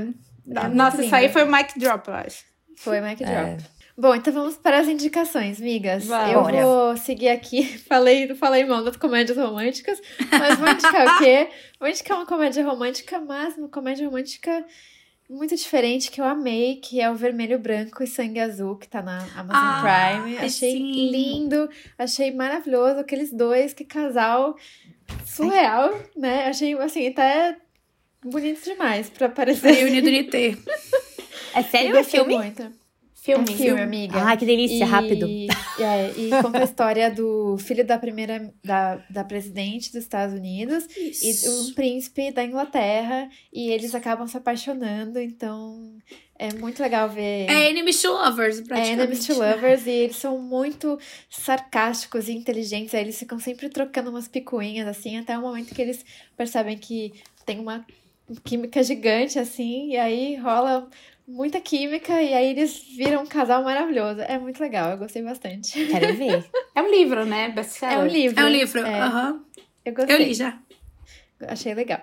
Speaker 1: É
Speaker 4: Nossa, isso aí foi o mic drop, eu acho.
Speaker 1: Foi Mic Drop.
Speaker 2: É.
Speaker 1: Bom, então vamos para as indicações, migas. Eu vou seguir aqui. Falei, não falei mal das comédias românticas, mas vou indicar o quê? Vou indicar uma comédia romântica, mas uma comédia romântica muito diferente que eu amei, que é o Vermelho, Branco e Sangue Azul, que tá na Amazon
Speaker 3: Ah,
Speaker 1: Prime. Achei
Speaker 3: sim.
Speaker 1: lindo, achei maravilhoso. Aqueles dois, que casal surreal, né? Achei, assim, até bonito demais pra parecer.
Speaker 3: Reunido NT.
Speaker 2: É sério? É
Speaker 1: Gostei
Speaker 2: filme?
Speaker 1: muito.
Speaker 4: Filme.
Speaker 1: É filme, amiga.
Speaker 2: Ai, que delícia,
Speaker 1: E-
Speaker 2: rápido.
Speaker 1: É, e conta a história do filho da primeira da, da presidente dos Estados Unidos e
Speaker 3: Isso.
Speaker 1: um príncipe da Inglaterra e eles acabam se apaixonando, então é muito legal ver
Speaker 3: É Enemies to Lovers,
Speaker 1: é,
Speaker 3: praticamente.
Speaker 1: Enemies to Lovers e eles são muito sarcásticos e inteligentes, aí eles ficam sempre trocando umas picuinhas assim, até o momento que eles percebem que tem uma química gigante assim, e aí rola muita química e aí eles viram um casal maravilhoso. É muito legal, eu gostei bastante.
Speaker 2: Quero ver.
Speaker 4: É um livro, né? Best
Speaker 1: É um livro.
Speaker 3: É um livro.
Speaker 1: É,
Speaker 3: aham.
Speaker 1: eu gostei.
Speaker 3: Eu li já.
Speaker 1: Achei legal.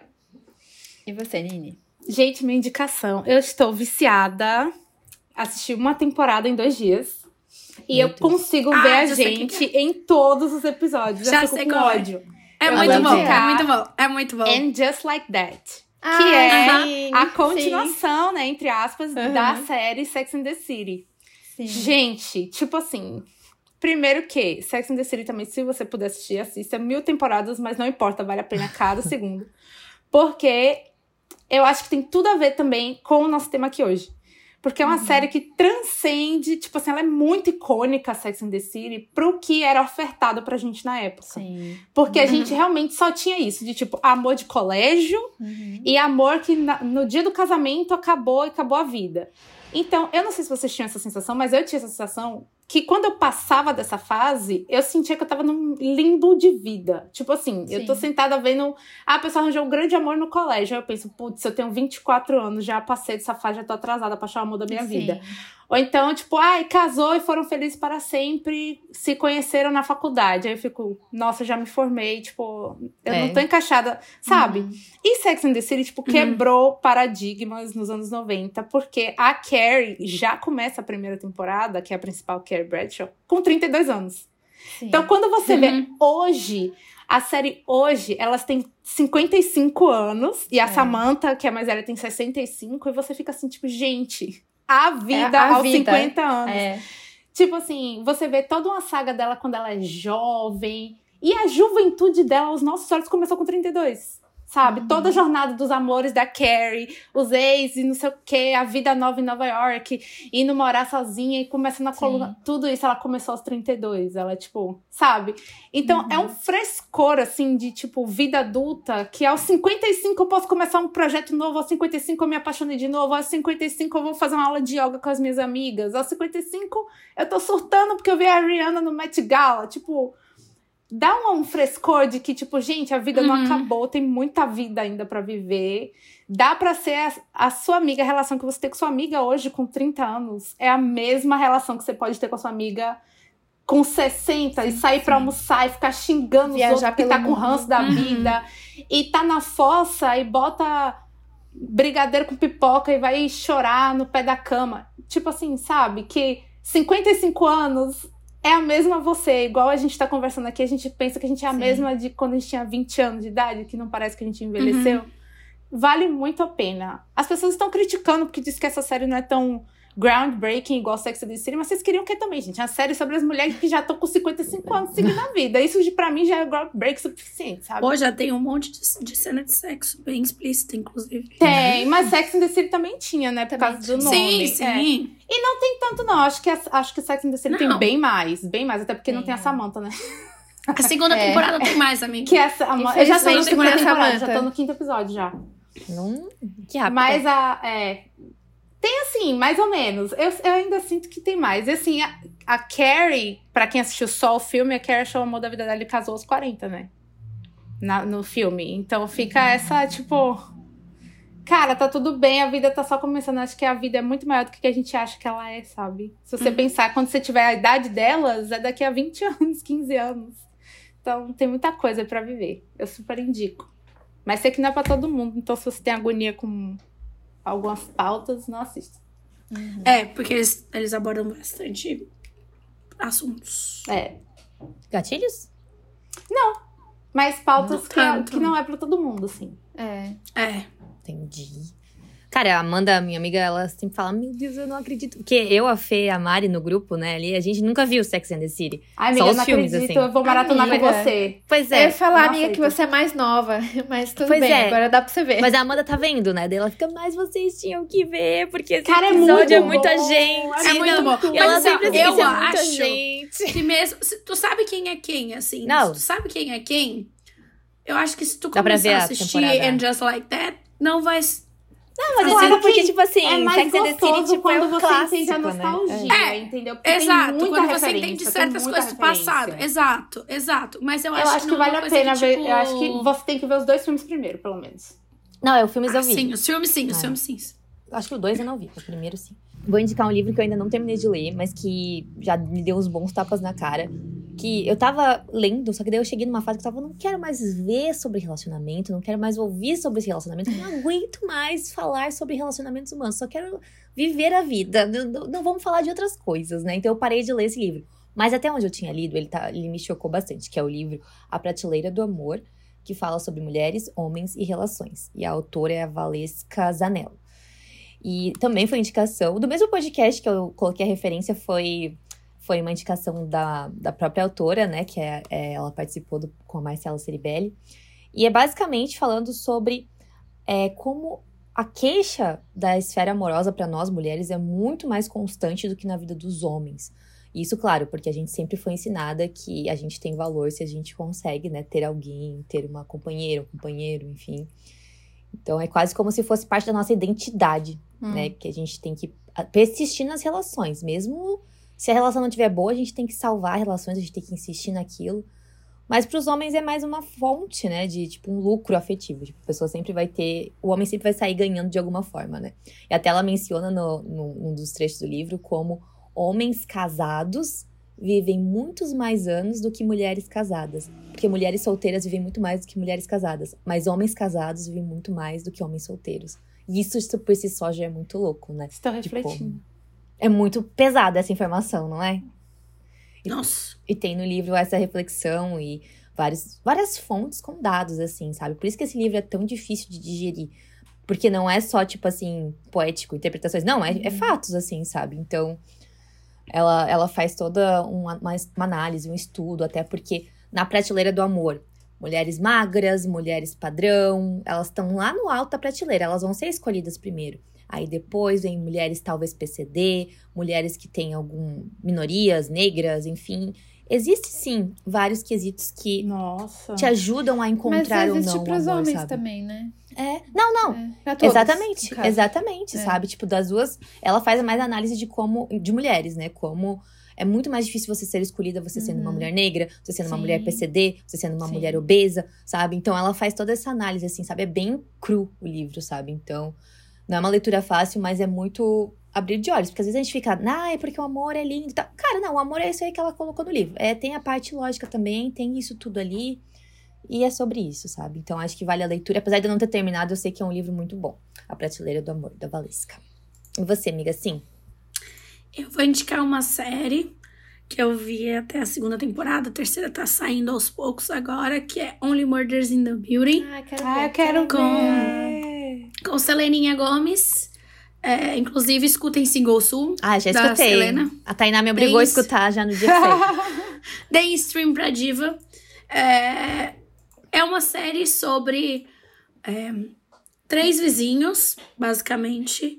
Speaker 1: E você, Nini?
Speaker 4: Gente, minha indicação. Eu estou viciada. Assisti uma temporada em dois dias. E
Speaker 2: Meu
Speaker 4: eu
Speaker 2: Deus.
Speaker 4: consigo
Speaker 3: Ah,
Speaker 4: ver a
Speaker 3: já sei quem
Speaker 4: gente em todos os episódios.
Speaker 3: Já sei
Speaker 4: com
Speaker 3: qual é.
Speaker 4: ódio.
Speaker 3: É
Speaker 4: Eu
Speaker 3: muito bom, é muito bom, é muito bom.
Speaker 4: And Just Like That.
Speaker 1: Ah,
Speaker 4: que é
Speaker 1: sim,
Speaker 4: a continuação, né, entre aspas,
Speaker 1: Uhum.
Speaker 4: da série Sex and the City.
Speaker 1: Sim.
Speaker 4: Gente, tipo assim. Primeiro que Sex and the City também, se você puder assistir, assista mil temporadas, mas não importa, vale a pena cada segundo. Porque eu acho que tem tudo a ver também com o nosso tema aqui hoje. Porque é uma série que transcende, tipo assim, ela é muito icônica, Sex and the City, pro que era ofertado pra gente na época.
Speaker 1: Sim.
Speaker 4: Porque a gente realmente só tinha isso, de tipo, amor de colégio,
Speaker 1: Uhum.
Speaker 4: e amor que na- no dia do casamento acabou e acabou a vida. Então, eu não sei se vocês tinham essa sensação, mas eu tinha essa sensação que quando eu passava dessa fase, eu sentia que eu tava num limbo de vida. Tipo assim, eu tô
Speaker 1: Sim.
Speaker 4: sentada vendo. Ah, a pessoa arranjou um grande amor no colégio. Aí eu penso, putz, eu tenho 24 anos, já passei dessa fase, já tô atrasada pra achar o amor da minha
Speaker 1: Sim.
Speaker 4: vida. Ou então, tipo, ai, casou e foram felizes para sempre, se conheceram na faculdade. Aí eu fico, nossa, já me formei, tipo, eu
Speaker 2: É.
Speaker 4: não tô encaixada, sabe?
Speaker 1: Uhum.
Speaker 4: E Sex and the City, tipo, quebrou paradigmas nos anos 90, porque a Carrie já começa a primeira temporada, que é a principal Carrie Bradshaw, com 32 anos.
Speaker 1: Sim.
Speaker 4: Então, quando você
Speaker 3: Uhum.
Speaker 4: vê hoje, a série hoje, elas têm 55 anos, e a
Speaker 1: É.
Speaker 4: Samantha, que é mais velha, tem 65, e você fica assim, tipo, gente, a vida
Speaker 1: a
Speaker 4: aos
Speaker 1: vida.
Speaker 4: 50 anos.
Speaker 1: É.
Speaker 4: Tipo assim, você vê toda uma saga dela quando ela é jovem. E a juventude dela, aos nossos olhos, começou com 32. Sabe?
Speaker 1: Uhum.
Speaker 4: Toda a jornada dos amores da Carrie, os ex e não sei o quê, a vida nova em Nova York, indo morar sozinha e começando a coluna. Tudo isso ela começou aos 32. Ela, tipo, sabe? Então
Speaker 1: Uhum.
Speaker 4: é um frescor, assim, de, tipo, vida adulta, que aos 55 eu posso começar um projeto novo, aos 55 eu me apaixonei de novo, aos 55 eu vou fazer uma aula de yoga com as minhas amigas, aos 55 eu tô surtando porque eu vi a Rihanna no Met Gala. Tipo, dá um, um frescor de que, tipo, gente, a vida não
Speaker 3: Uhum.
Speaker 4: acabou, tem muita vida ainda pra viver. Dá pra ser a, a sua amiga, a relação que você tem com sua amiga hoje, com 30 anos, é a mesma relação que você pode ter com a sua amiga com 60 e sair pra almoçar e ficar xingando os
Speaker 1: Viajar
Speaker 4: outros que tá com
Speaker 1: mundo.
Speaker 4: ranço da
Speaker 3: Uhum.
Speaker 4: vida e tá na fossa e bota brigadeiro com pipoca e vai chorar no pé da cama. Tipo assim, sabe? Que 55 anos é a mesma você. Igual a gente tá conversando aqui, a gente pensa que a gente é a
Speaker 1: Sim.
Speaker 4: mesma de quando a gente tinha 20 anos de idade, que não parece que a gente envelheceu. Vale muito a pena. As pessoas estão criticando porque diz que essa série não é tão groundbreaking igual Sex and the City, mas vocês queriam o que também, gente? A série sobre as mulheres que já estão com 55 anos seguindo a vida. Isso pra mim já é groundbreak suficiente, sabe?
Speaker 3: Pô, já tem um monte de, de cena de sexo, bem explícita, inclusive.
Speaker 4: Tem, mas Sex and the City também tinha, né? Por
Speaker 1: Também
Speaker 4: causa do
Speaker 3: Sim,
Speaker 4: nome.
Speaker 3: sim.
Speaker 4: É. Não tem tanto, não. Acho que, acho que Sex and the City tem
Speaker 3: Não.
Speaker 4: bem mais. Bem mais, até porque não
Speaker 1: Tem,
Speaker 4: tem a
Speaker 1: é.
Speaker 4: Samantha, né?
Speaker 3: A segunda
Speaker 1: É.
Speaker 3: temporada tem mais, amiga.
Speaker 4: Que essa, a, eu já tô na segunda
Speaker 1: tem
Speaker 4: temporada, já tô no quinto episódio já.
Speaker 2: Não... Que rápido.
Speaker 4: Mas a. É, tem assim, mais ou menos. Eu, eu ainda sinto que tem mais. E assim, a, a Carrie, pra quem assistiu só o filme, a Carrie achou o amor da vida dela e casou aos 40, né? Na- no filme. Então fica essa, tipo. Cara, tá tudo bem, a vida tá só começando. Acho que a vida é muito maior do que a gente acha que ela é, sabe? Se você pensar, quando você tiver a idade delas, é daqui a 20 anos, 15 anos. Então tem muita coisa pra viver. Eu super indico. Mas sei que não é pra todo mundo. Então, se você tem agonia com algumas pautas, não assista.
Speaker 3: É, porque eles, eles abordam bastante assuntos.
Speaker 4: É.
Speaker 2: Gatilhos?
Speaker 4: Mas pautas
Speaker 3: Não
Speaker 4: que, é- que não é pra todo mundo, assim.
Speaker 1: É.
Speaker 3: É.
Speaker 2: Entendi. Cara, a Amanda, minha amiga, ela sempre fala: Meu Deus, eu não acredito. Porque eu, a Fê e a Mari no grupo, né, ali, a gente nunca viu Sex and the City.
Speaker 4: Ai, amiga,
Speaker 2: Só
Speaker 4: eu
Speaker 2: os
Speaker 4: não
Speaker 2: filmes,
Speaker 4: acredito,
Speaker 2: assim.
Speaker 4: eu vou maratonar com
Speaker 1: Amiga.
Speaker 4: você.
Speaker 2: Pois
Speaker 1: Eu
Speaker 2: é.
Speaker 1: ia falar,
Speaker 4: não
Speaker 1: amiga, que
Speaker 4: aceito.
Speaker 1: você é mais nova, mas tudo
Speaker 2: Pois
Speaker 1: bem,
Speaker 2: é.
Speaker 1: agora dá pra você ver.
Speaker 2: Mas a Amanda tá vendo, né? Daí ela fica, mas vocês tinham que ver, porque esse
Speaker 4: Cara, é
Speaker 2: episódio
Speaker 4: muito
Speaker 2: é muita
Speaker 4: bom.
Speaker 2: gente.
Speaker 3: É muito
Speaker 2: Não,
Speaker 3: bom.
Speaker 2: Ela
Speaker 3: Mas,
Speaker 2: sempre
Speaker 3: ó,
Speaker 2: diz
Speaker 3: eu
Speaker 2: que é
Speaker 3: acho-
Speaker 2: gente.
Speaker 3: Se mesmo. se- tu sabe quem é quem, assim?
Speaker 2: Não.
Speaker 3: Tu sabe quem é quem, eu acho que se tu começar a
Speaker 2: a
Speaker 3: assistir
Speaker 2: temporada.
Speaker 3: And Just Like That, não vai.
Speaker 2: Não, mas eu
Speaker 4: Claro
Speaker 2: digo porque,
Speaker 4: que
Speaker 2: tipo assim,
Speaker 4: é mais
Speaker 2: Sex and the City,
Speaker 4: gostoso
Speaker 2: tipo, é
Speaker 4: quando
Speaker 2: um
Speaker 4: você
Speaker 2: clássico,
Speaker 4: entende a
Speaker 2: né?
Speaker 4: nostalgia,
Speaker 3: É.
Speaker 4: entendeu? Porque
Speaker 3: Exato,
Speaker 4: muita
Speaker 3: quando você
Speaker 4: referência,
Speaker 3: entende certas
Speaker 4: muita
Speaker 3: coisas do
Speaker 4: referência.
Speaker 3: passado. Exato, exato. Mas eu,
Speaker 4: Eu
Speaker 3: acho,
Speaker 4: acho que
Speaker 3: não é
Speaker 4: vale a pena
Speaker 3: que,
Speaker 4: ver.
Speaker 3: tipo...
Speaker 4: Eu acho que você tem que ver os dois filmes primeiro, pelo menos.
Speaker 2: Não, é o filmes eu
Speaker 3: Ah,
Speaker 2: vi.
Speaker 3: sim, os filmes sim, os
Speaker 2: Ah.
Speaker 3: filmes sim.
Speaker 2: Acho que o dois eu não vi, o primeiro sim. Vou indicar um livro que eu ainda não terminei de ler, mas que já me deu uns bons tapas na cara. Que eu tava lendo, só que daí eu cheguei numa fase que eu tava, não quero mais ver sobre relacionamento, não quero mais ouvir sobre relacionamento, não aguento mais falar sobre relacionamentos humanos, só quero viver a vida. Não, não- não vamos falar de outras coisas, né? Então eu parei de ler esse livro. Mas até onde eu tinha lido, ele, tá, ele me chocou bastante, que é o livro A Prateleira do Amor, que fala sobre mulheres, homens e relações. E a autora é a Valesca Zanello. E também foi indicação do mesmo podcast que eu coloquei a referência, foi, foi uma indicação da, da própria autora, né? Que é, é- ela participou do- com a Marcela Ceribelli. E é basicamente falando sobre é, como a queixa da esfera amorosa para nós mulheres é muito mais constante do que na vida dos homens. Isso, claro, porque a gente sempre foi ensinada que a gente tem valor se a gente consegue, né, ter alguém, ter uma companheira, um companheiro, enfim. Então é quase como se fosse parte da nossa identidade,
Speaker 4: Hum.
Speaker 2: né? Que a gente tem que ah, persistir nas relações. Mesmo se a relação não estiver boa, a gente tem que salvar relações, a gente tem que insistir naquilo. Mas para os homens é mais uma fonte, né? De tipo um lucro afetivo. Tipo, a pessoa sempre vai ter. O homem sempre vai sair ganhando de alguma forma, né? E até ela menciona no, no, num dos trechos do livro como homens casados vivem muitos mais anos do que mulheres casadas. Porque mulheres solteiras vivem muito mais do que mulheres casadas. Mas homens casados vivem muito mais do que homens solteiros. E isso isso por si só já é muito louco, né?
Speaker 4: Estou
Speaker 2: Tipo,
Speaker 4: refletindo.
Speaker 2: É muito pesada essa informação, não é?
Speaker 3: Nossa.
Speaker 2: E tem no livro essa reflexão e vários, várias fontes com dados, assim, sabe? Por isso que esse livro é tão difícil de digerir. Porque não é só, tipo assim, poético, interpretações. Não, é, é fatos, assim, sabe? Então, ela, ela faz toda uma, uma, uma análise, um estudo, até porque na prateleira do amor, mulheres magras, mulheres padrão, elas estão lá no alto da prateleira, elas vão ser escolhidas primeiro. Aí depois vem mulheres talvez PCD, mulheres que têm algum minorias, negras, enfim. Existe sim vários quesitos que
Speaker 4: Nossa.
Speaker 2: te ajudam a
Speaker 1: Mas
Speaker 2: encontrar ou
Speaker 1: existe
Speaker 2: não o
Speaker 1: pros
Speaker 2: amor,
Speaker 1: homens
Speaker 2: sabe?
Speaker 1: também, né?
Speaker 2: É. Não, não.
Speaker 1: É, todos,
Speaker 2: exatamente, exatamente,
Speaker 1: É.
Speaker 2: sabe? Tipo, das duas, ela faz mais análise de como de mulheres, né? Como é muito mais difícil você ser escolhida você sendo uma
Speaker 1: Uhum.
Speaker 2: mulher negra, você sendo uma
Speaker 1: Sim.
Speaker 2: mulher PCD, você sendo uma
Speaker 1: Sim.
Speaker 2: mulher obesa, sabe? Então ela faz toda essa análise assim, sabe? É bem cru o livro, sabe? Então, não é uma leitura fácil, mas é muito abrir de olhos, porque às vezes a gente fica, ah, é porque o amor é lindo, e tal. Cara, não, o amor é isso aí que ela colocou no livro. É, tem a parte lógica também, tem isso tudo ali. E é sobre isso, sabe? Então acho que vale a leitura. Apesar de eu não ter terminado, eu sei que é um livro muito bom. A Prateleira do Amor, da Valesca. E você, amiga, sim?
Speaker 3: Eu vou indicar uma série que eu vi até a segunda temporada, a terceira tá saindo aos poucos agora, que é Only Murders in the Building,
Speaker 1: Ah, quero
Speaker 4: Ah,
Speaker 1: ver.
Speaker 4: eu quero
Speaker 3: Com-
Speaker 4: ver.
Speaker 3: com Seleninha Gomes. É, inclusive, escutem Single Sul.
Speaker 2: Ah, já escutei.
Speaker 3: Selena.
Speaker 2: A Tainá me obrigou a escutar já no dia 7.
Speaker 3: Deem stream pra Diva. É, é uma série sobre é, três vizinhos, basicamente,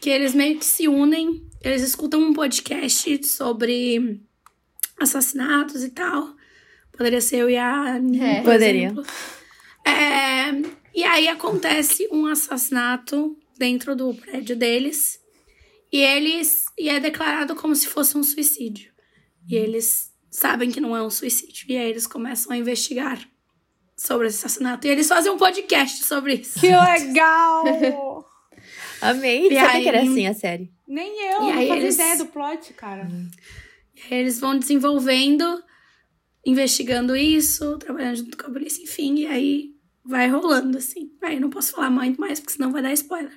Speaker 3: que eles meio que se unem. Eles escutam um podcast sobre assassinatos e tal. Poderia ser eu e a
Speaker 1: É.
Speaker 3: por
Speaker 2: Poderia.
Speaker 3: É, e aí acontece um assassinato dentro do prédio deles. E eles. E é declarado como se fosse um suicídio. E eles sabem que não é um suicídio. E aí eles começam a investigar sobre esse assassinato. E eles fazem um podcast sobre isso.
Speaker 4: Que legal!
Speaker 2: Amei.
Speaker 3: E
Speaker 2: Sabia que era
Speaker 3: aí-
Speaker 2: assim a série.
Speaker 4: Nem eu,
Speaker 3: E
Speaker 4: não
Speaker 3: aí
Speaker 4: fazia
Speaker 3: eles-
Speaker 4: ideia do plot, cara.
Speaker 3: E aí eles vão desenvolvendo, investigando isso, trabalhando junto com a polícia, enfim. E aí vai rolando, assim. Aí não posso falar muito mais, porque senão vai dar spoiler.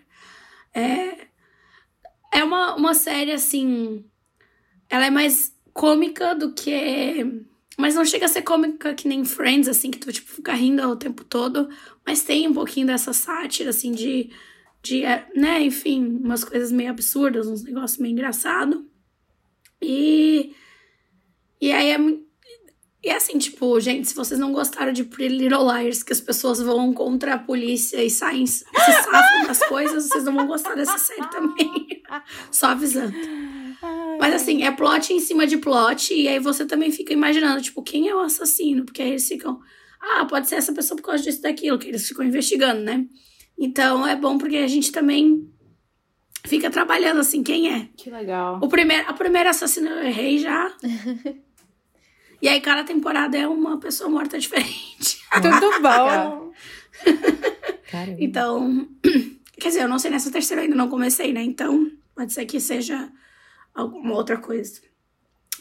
Speaker 3: É, é uma, uma série, assim. Ela é mais cômica do que. Mas não chega a ser cômica que nem Friends, assim, que tu, tipo, fica rindo o tempo todo. Mas tem um pouquinho dessa sátira, assim, de. de é, né, enfim, umas coisas meio absurdas, uns negócios meio engraçados. E. E aí é muito. E assim, tipo, gente, se vocês não gostaram de Pretty Little Liars, que as pessoas vão contra a polícia e saem, se safam das coisas, vocês não vão gostar dessa série também. Só avisando. Mas assim, é plot em cima de plot, e aí você também fica imaginando, tipo, quem é o assassino? Porque aí eles ficam, ah, pode ser essa pessoa por causa disso daquilo, que eles ficam investigando, né? Então é bom porque a gente também fica trabalhando assim, quem é?
Speaker 4: Que legal.
Speaker 3: O primeiro, a primeira assassina eu errei já. e aí, cada temporada é uma pessoa morta diferente.
Speaker 4: Tudo bom.
Speaker 3: Então, quer dizer, eu não sei nessa terceira ainda não comecei, né? Então, pode ser que seja alguma outra coisa.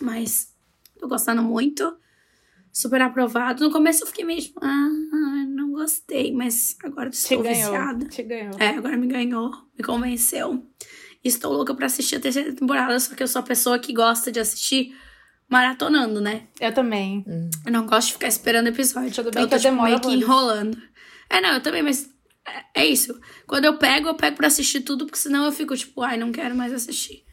Speaker 3: Mas tô gostando muito. Super aprovado. No começo eu fiquei meio tipo, ah, não gostei, mas agora
Speaker 4: Te
Speaker 3: estou
Speaker 4: ganhou.
Speaker 3: viciada.
Speaker 4: Te ganhou.
Speaker 3: É, agora me ganhou, me convenceu. Estou louca pra assistir a terceira temporada, só que eu sou a pessoa que gosta de assistir maratonando, né?
Speaker 4: Eu também.
Speaker 3: Eu não gosto de ficar esperando episódio.
Speaker 4: Tudo
Speaker 3: Então
Speaker 4: bem
Speaker 3: eu
Speaker 4: que
Speaker 3: tô,
Speaker 4: eu
Speaker 3: tipo,
Speaker 4: demoro
Speaker 3: meio que enrolando. É, não, eu também, mas é, é isso. Quando eu pego, eu pego pra assistir tudo, porque senão eu fico tipo, ai, não quero mais assistir.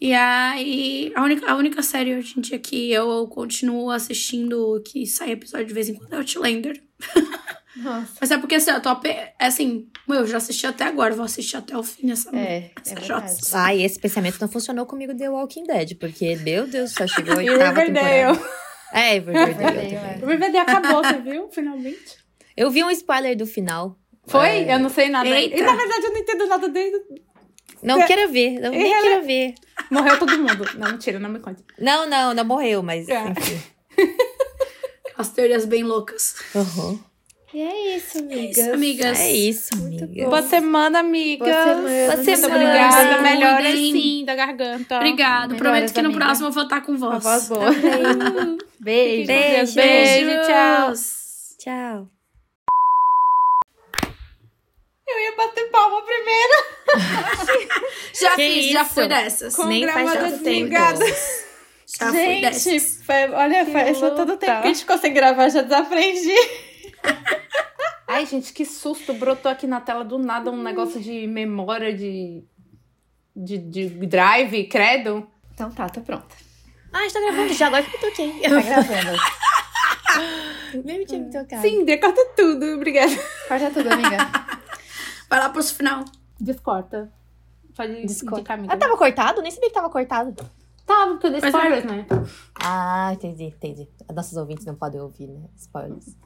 Speaker 3: E aí, a única, a única série hoje em dia que eu continuo assistindo, que sai episódio de vez em quando, é Outlander.
Speaker 1: Nossa.
Speaker 3: Mas é porque assim, eu tô ape- é assim, eu já assisti até agora, vou assistir até o fim dessa
Speaker 1: É, é
Speaker 3: essa
Speaker 1: verdade.
Speaker 3: jossa.
Speaker 2: Ai, esse pensamento não funcionou comigo The Walking Dead, porque, meu Deus, só chegou a
Speaker 4: E
Speaker 2: oitava
Speaker 4: Riverdale.
Speaker 2: temporada. É, Riverdale.
Speaker 1: É.
Speaker 4: O Riverdale acabou, você viu? Finalmente.
Speaker 2: Eu vi um spoiler do final.
Speaker 4: Foi?
Speaker 2: É.
Speaker 4: Eu não sei nada.
Speaker 3: Eita.
Speaker 4: E na verdade eu não entendo nada desde.
Speaker 2: Não
Speaker 4: É.
Speaker 2: quero ver, não, nem quero ver.
Speaker 4: Morreu todo mundo. Não, mentira, não me conte.
Speaker 2: Não, não, não morreu, mas
Speaker 4: É.
Speaker 2: enfim.
Speaker 3: As teorias bem loucas.
Speaker 2: Uhum.
Speaker 1: E é isso,
Speaker 3: É
Speaker 1: amigas.
Speaker 3: isso, amigas.
Speaker 2: É isso, amiga.
Speaker 1: bom.
Speaker 4: Boa semana, amiga.
Speaker 1: Boa semana.
Speaker 2: Boa
Speaker 4: Muito
Speaker 2: semana.
Speaker 4: obrigada. Melhor assim da garganta.
Speaker 3: Obrigado.
Speaker 1: Melhoras,
Speaker 3: Prometo que no
Speaker 1: amiga.
Speaker 3: próximo eu vou estar com
Speaker 1: Uma
Speaker 3: voz.
Speaker 1: voz boa. Beijo.
Speaker 2: Beijo.
Speaker 4: Beijo, tchau.
Speaker 2: Tchau.
Speaker 4: Eu ia bater palma primeiro.
Speaker 3: Já
Speaker 2: Que
Speaker 3: fiz, já
Speaker 2: isso?
Speaker 3: fui dessas.
Speaker 4: Com
Speaker 2: Nem faz
Speaker 4: gravada
Speaker 2: tanto tempo.
Speaker 4: desligada.
Speaker 3: Já fui
Speaker 1: Gente,
Speaker 3: dessas.
Speaker 1: foi- olha, faz todo o tempo que a gente ficou sem gravar, já desaprendi.
Speaker 4: Ai, gente, que susto. Brotou aqui na tela do nada um negócio de memória de. de, de drive, credo.
Speaker 1: Então tá, tô pronta.
Speaker 2: Ah, a gente tá gravando já, agora que eu toquei.
Speaker 1: Tá gravando.
Speaker 2: Nem tinha me tocado.
Speaker 4: Sim, corta tudo. Obrigada.
Speaker 1: Corta tudo, amiga.
Speaker 3: Vai lá pro final.
Speaker 4: Descorta. Pode
Speaker 2: Descorta.
Speaker 4: indicar, amiga.
Speaker 2: Ah, tava cortado? Nem sabia que tava cortado.
Speaker 4: Tava, porque eu dei
Speaker 3: Mas
Speaker 4: spoilers, né?
Speaker 2: Ah, entendi, entendi. Nossos ouvintes não podem ouvir, né? Spoilers.